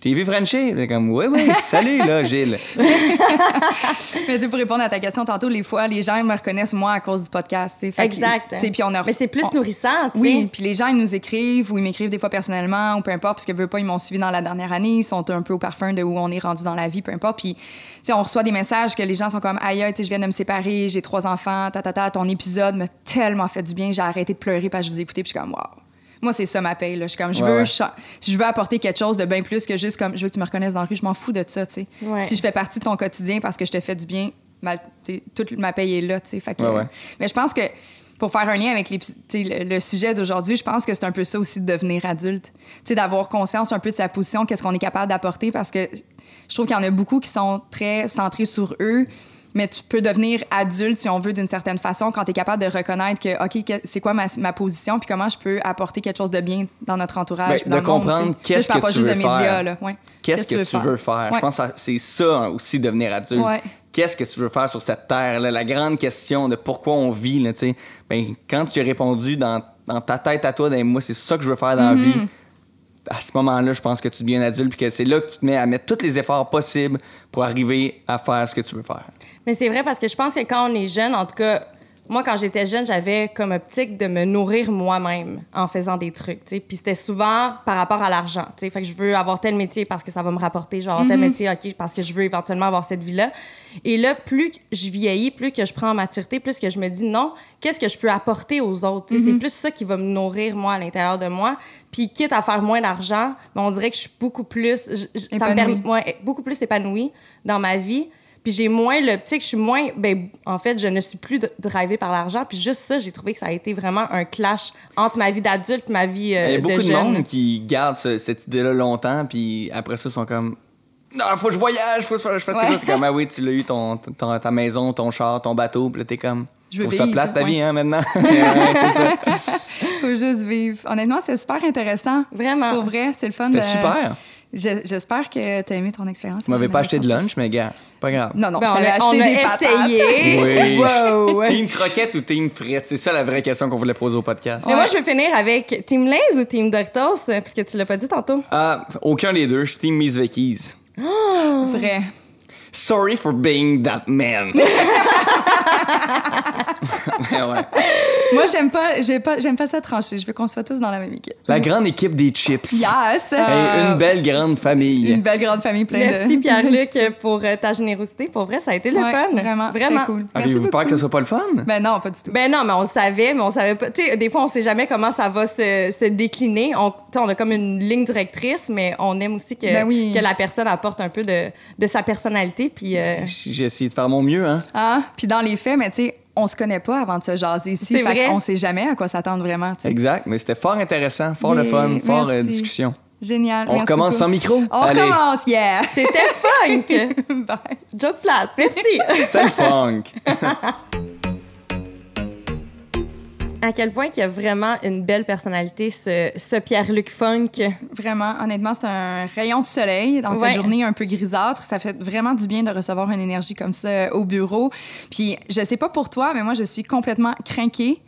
t'ai vu Frencher. Puis comme, oui, oui, salut, là, Gilles. Mais tu sais, pour répondre à ta question tantôt, les fois, les gens me reconnaissent moi à cause du podcast. tu sais. Exact. puis on a Mais c'est plus on- nourrissant, tu sais. Oui, puis les gens, ils nous écrivent ou ils m'écrivent des fois personnellement ou peu importe, parce que veulent pas, ils m'ont suivi dans la dernière année, ils sont un peu au parfum de où on est rendu dans la vie, peu importe. Puis, sais, on reçoit des messages que les gens sont comme, aïe, tu sais, je viens de me séparer, j'ai trois enfants, ta, ta, ta, ton épisode m'a tellement fait du bien, j'ai arrêté de pleurer parce que je vous écoutais, puis je suis comme, waouh. Moi, c'est ça ma paye. Là. Je suis comme, je Ouais, veux, ouais. je veux apporter quelque chose de bien plus que juste comme, je veux que tu me reconnaisses dans la rue. Je m'en fous de ça, tu sais. Ouais. Si je fais partie de ton quotidien parce que je te fais du bien, ma- toute ma paye est là, tu sais. Fait que-. Mais je pense que pour faire un lien avec les, le, le sujet d'aujourd'hui, je pense que c'est un peu ça aussi de devenir adulte. D'avoir conscience un peu de sa position, qu'est-ce qu'on est capable d'apporter parce que je trouve qu'il y en a beaucoup qui sont très centrés sur eux. Mais tu peux devenir adulte, si on veut, d'une certaine façon, quand tu es capable de reconnaître que, OK, c'est quoi ma, ma position, puis comment je peux apporter quelque chose de bien dans notre entourage. Ben, de le comprendre qu'est-ce Là, que pas tu juste veux de médias, faire. là. Qu'est-ce que, tu veux faire? Je pense que c'est ça aussi, devenir adulte. Ouais. Qu'est-ce que tu veux faire sur cette terre-là? La grande question de pourquoi on vit, là, tu sais. Ben, quand tu as répondu dans, dans ta tête à toi, ben, moi, c'est ça que je veux faire dans la Mm-hmm. vie, à ce moment-là, je pense que tu deviens adulte, puis que c'est là que tu te mets à mettre tous les efforts possibles pour arriver à faire ce que tu veux faire. Mais c'est vrai parce que je pense que quand on est jeune, en tout cas, moi, quand j'étais jeune, j'avais comme optique de me nourrir moi-même en faisant des trucs, tu sais. Puis c'était souvent par rapport à l'argent, tu sais. Fait que je veux avoir tel métier parce que ça va me rapporter, genre tel métier, OK, parce que je veux éventuellement avoir cette vie-là. Et là, plus je vieillis, plus que je prends en maturité, plus que je me dis non, qu'est-ce que je peux apporter aux autres. C'est plus ça qui va me nourrir, moi, à l'intérieur de moi. Puis quitte à faire moins d'argent, mais on dirait que je suis beaucoup plus... je- je- ça me permet ouais, beaucoup plus épanouie dans ma vie. Puis j'ai moins l'optique, je suis moins. Ben, en fait, je ne suis plus drivée par l'argent. Puis juste ça, j'ai trouvé que ça a été vraiment un clash entre ma vie d'adulte et ma vie euh, Il y a beaucoup de, jeune. monde qui garde ce- cette idée-là longtemps, puis après ça, ils sont comme. Non, faut que je voyage, faut que je fasse Ouais. quelque chose. T'es comme, ah oui, tu l'as eu, ton, ton- ta maison, ton char, ton bateau, puis là, t'es comme. Je veux ça vivre, plate ta ouais. vie, hein, maintenant. Ouais, c'est ça. Faut juste vivre. Honnêtement, c'était super intéressant. Vraiment. Pour vrai, c'est le fun. C'était de- super. Je- J'espère que tu as aimé ton expérience. Tu m'avais pas acheté de lunch, mais gars, pas grave. Non, non, Ben, je on t'avais a, acheté on a des patates. essayé. Oui. Wow. Team croquette ou team frite? C'est ça la vraie question qu'on voulait poser au podcast. Mais moi, je vais finir avec Team Lays ou Team Doritos, parce que tu l'as pas dit tantôt. Ah, aucun des deux, je suis team Miss Vicky's. Vrai. Sorry for being that man. Mais ouais. Moi, j'aime pas, pas, j'aime pas ça trancher. Je veux qu'on soit tous dans la même équipe. La grande équipe des chips. Yes! Une belle grande famille. Une belle grande famille pleine de... Merci, Pierre-Luc, pour euh, ta générosité. Pour vrai, ça a été le Ouais, fun. Vraiment, Vraiment. cool. Avez-vous peur que ce soit pas le fun? Ben non, pas du tout. Ben non, mais on le savait, mais on savait pas. Tu sais, des fois, on sait jamais comment ça va se, se décliner. On, tu sais, on a comme une ligne directrice, mais on aime aussi que, Ben oui. que la personne apporte un peu de, de sa personnalité. Puis, euh, J'ai essayé de faire mon mieux, hein? Ah, puis dans les faits, mais tu sais, on se connaît pas avant de se jaser ici. Fait vrai. qu'on sait jamais à quoi s'attendre vraiment. Exact, mais c'était fort intéressant, fort le fun, fort euh, merci. discussion. Génial. On merci recommence beaucoup. sans micro? On Allez. recommence, yeah! c'était funk! Bye. Joke flat. Merci. C'est le funk. à quel point il y a vraiment une belle personnalité, ce, ce Pierre-Luc Funk? Vraiment, honnêtement, c'est un rayon de soleil dans Ouais. cette journée un peu grisâtre. Ça fait vraiment du bien de recevoir une énergie comme ça euh, au bureau. Puis, je sais pas pour toi, mais moi, je suis complètement craquée.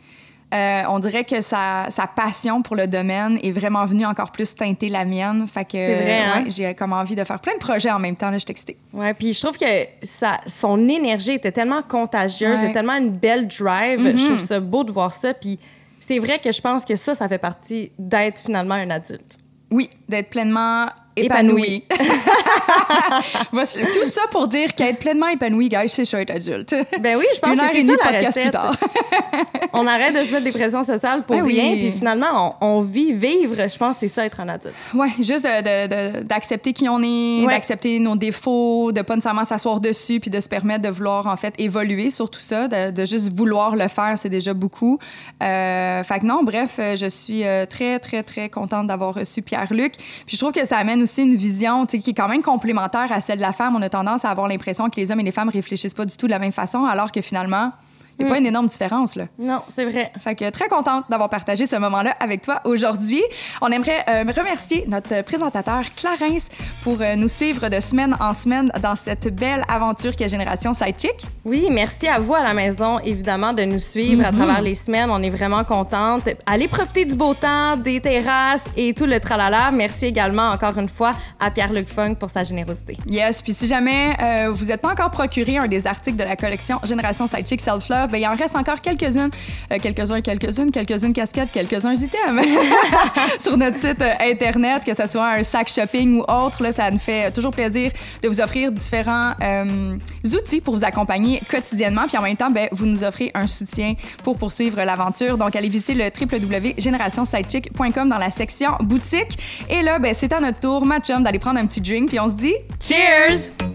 Euh, on dirait que sa, sa passion pour le domaine est vraiment venue encore plus teinter la mienne. Fait que C'est vrai, hein? ouais, j'ai comme envie de faire plein de projets en même temps. Là, je suis excitée. Ouais, puis je trouve que ça, son énergie était tellement contagieuse, Ouais. tellement une belle drive. Mhm. Je trouve ça beau de voir ça. Puis c'est vrai que je pense que ça, ça fait partie d'être finalement un adulte. Oui, d'être pleinement Épanoui. épanoui. Voici- Tout ça pour dire qu'être pleinement épanoui, guys, c'est ça être adulte. Ben oui, je pense Une heure que c'est ça la recette. On arrête de se mettre des pressions sociales pour Ben oui. rien. Puis finalement, on, on vit vivre. Je pense que c'est ça être un adulte. Ouais, juste de- de- de- d'accepter qui on est, Ouais. d'accepter nos défauts, de pas nécessairement s'asseoir dessus, puis de se permettre de vouloir en fait évoluer sur tout ça, de, juste vouloir le faire, c'est déjà beaucoup. Euh, fait que non, bref, je suis euh, très très très contente d'avoir reçu Pierre-Luc. Puis je trouve que ça amène aussi une vision, qui est quand même complémentaire à celle de la femme. On a tendance à avoir l'impression que les hommes et les femmes réfléchissent pas du tout de la même façon, alors que finalement, il n'y a pas une énorme différence là. Non, c'est vrai. Fait que très contente d'avoir partagé ce moment-là avec toi aujourd'hui. On aimerait euh, remercier notre présentateur Clarence pour euh, nous suivre de semaine en semaine dans cette belle aventure qu'est Génération Sidechick. Oui, merci à vous à la maison, évidemment, de nous suivre à travers les semaines. On est vraiment contente. Allez profiter du beau temps, des terrasses et tout le tralala. Merci également, encore une fois, à Pierre-Luc Funk pour sa générosité. Yes, puis si jamais euh, vous n'êtes pas encore procuré un des articles de la collection Génération Sidechick Self Love, ben il en reste encore quelques-unes, euh, quelques-uns, quelques-unes, quelques-unes casquettes, quelques-uns items sur notre site euh, internet, que ce soit un sac shopping ou autre. Ça nous fait toujours plaisir de vous offrir différents euh, outils pour vous accompagner quotidiennement, puis en même temps, ben, vous nous offrez un soutien pour poursuivre l'aventure. Donc, allez visiter le www.générationsidechick.com dans la section boutique. Et là, ben, c'est à notre tour, ma chum, d'aller prendre un petit drink, puis on se dit Cheers!